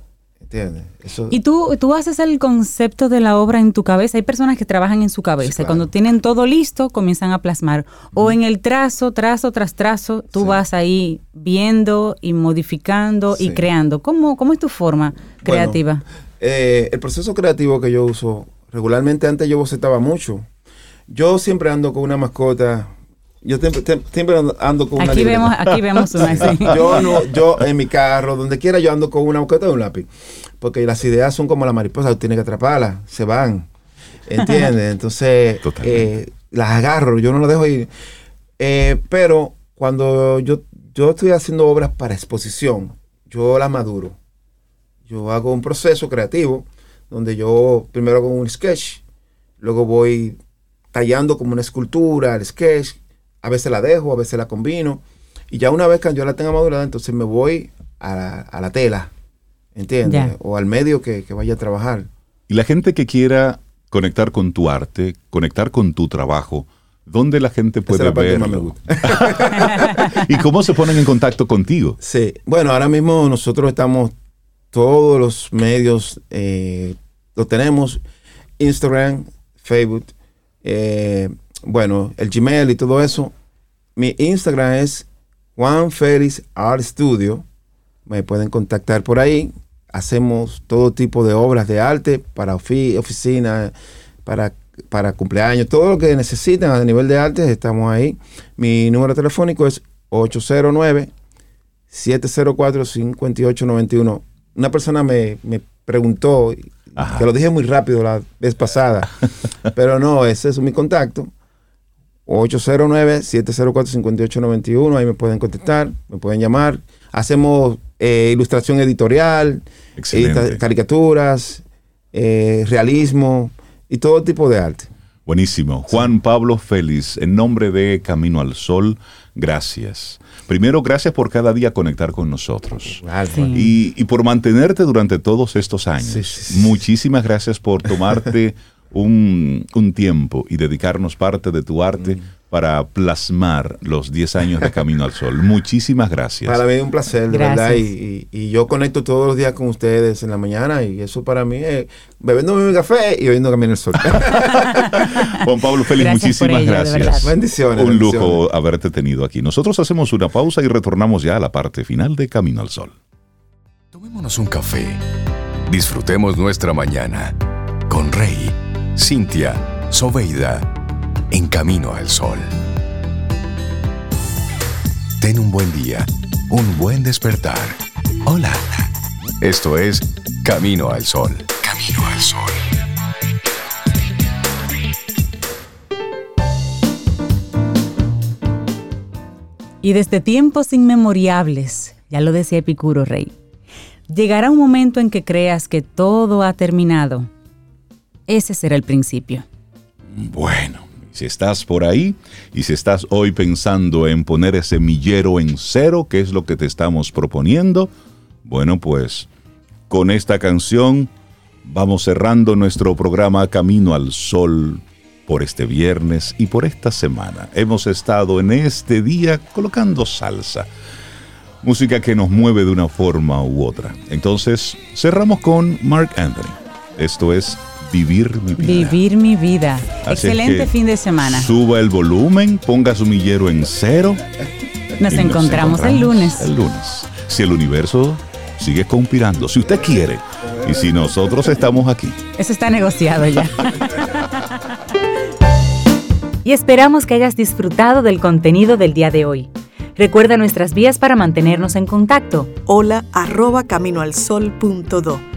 ¿Entiendes? Eso, Y tú, tú haces el concepto de la obra en tu cabeza. Hay personas que trabajan en su cabeza. Sí, claro. Cuando tienen todo listo, comienzan a plasmar. O en el trazo, trazo tras trazo, tú Sí. vas ahí viendo y modificando y creando. ¿Cómo, ¿Cómo es tu forma creativa? Eh, el proceso creativo que yo uso, regularmente antes yo bocetaba mucho. Yo siempre ando con una mascota. Yo siempre, siempre ando- con una Aquí libreta. vemos, aquí vemos una así. Yo no, yo en mi carro, donde quiera, yo ando con una mascota y un lápiz. Porque las ideas son como la mariposa, tú tienes que atraparlas, se van. ¿Entiendes? Entonces, eh, las agarro, yo no las dejo ir. Eh, pero cuando yo, yo estoy haciendo obras para exposición, yo las maduro. Yo hago un proceso creativo donde yo primero hago un sketch, luego voy tallando como una escultura, el sketch, a veces la dejo, a veces la combino, y ya una vez que yo la tenga madurada, entonces me voy a la, a la tela, ¿entiendes? Ya. O al medio que, que vaya a trabajar. Y la gente que quiera conectar con tu arte, conectar con tu trabajo, ¿dónde la gente Esa es puede la parte que más me verlo? gusta. ¿Y cómo se ponen en contacto contigo? Sí, bueno, ahora mismo nosotros estamos, todos los medios, eh, lo tenemos, Instagram, Facebook, eh, bueno, el Gmail y todo eso. Mi Instagram es Juan Félix Art Studio. Me pueden contactar por ahí. Hacemos todo tipo de obras de arte para ofi- oficina, para, para cumpleaños, todo lo que necesitan a nivel de arte, estamos ahí. Mi número telefónico es 809 704-5891. Una persona me, me preguntó, Ajá. que lo dije muy rápido la vez pasada, pero no, ese es mi contacto. 809-704-5891, ahí me pueden contactar, me pueden llamar. Hacemos eh, ilustración editorial, edita- caricaturas, eh, realismo y todo tipo de arte. Buenísimo. Juan Pablo Félix, en nombre de Camino al Sol, gracias. Primero, gracias por cada día conectar con nosotros. Y, y, por mantenerte durante todos estos años. Muchísimas gracias por tomarte un, un, tiempo y dedicarnos parte de tu arte mm para plasmar los 10 años de Camino al Sol. Muchísimas gracias. Para mí es un placer, de verdad. Y, yo conecto todos los días con ustedes en la mañana y eso para mí es bebiendo mi café y oyendo Camino al Sol. Juan Pablo Félix, muchísimas gracias. Bendiciones. Un lujo haberte tenido aquí. Nosotros hacemos una pausa y retornamos ya a la parte final de Camino al Sol. Tomémonos un café. Disfrutemos nuestra mañana con Rey, Cintia, Soveida en camino al sol. Ten un buen día, un buen despertar. Hola. Esto es Camino al Sol. Camino al Sol. Y desde tiempos inmemorables, ya lo decía Epicuro Rey, llegará un momento en que creas que todo ha terminado. Ese será el principio. Bueno, si estás por ahí y si estás hoy pensando en poner ese millero en cero, que es lo que te estamos proponiendo, bueno, pues con esta canción vamos cerrando nuestro programa Camino al Sol por este viernes y por esta semana. Hemos estado en este día colocando salsa, música que nos mueve de una forma u otra. Entonces, cerramos con Mark Anthony. Esto es Vivir mi vida. Vivir mi vida. Excelente fin de semana. Suba el volumen, ponga su millero en cero. Nos, encontramos, el lunes. El lunes. Si el universo sigue conspirando, si usted quiere, y si nosotros estamos aquí. Eso está negociado ya. y esperamos que hayas disfrutado del contenido del día de hoy. Recuerda nuestras vías para mantenernos en contacto. Hola arroba caminoalsol.do.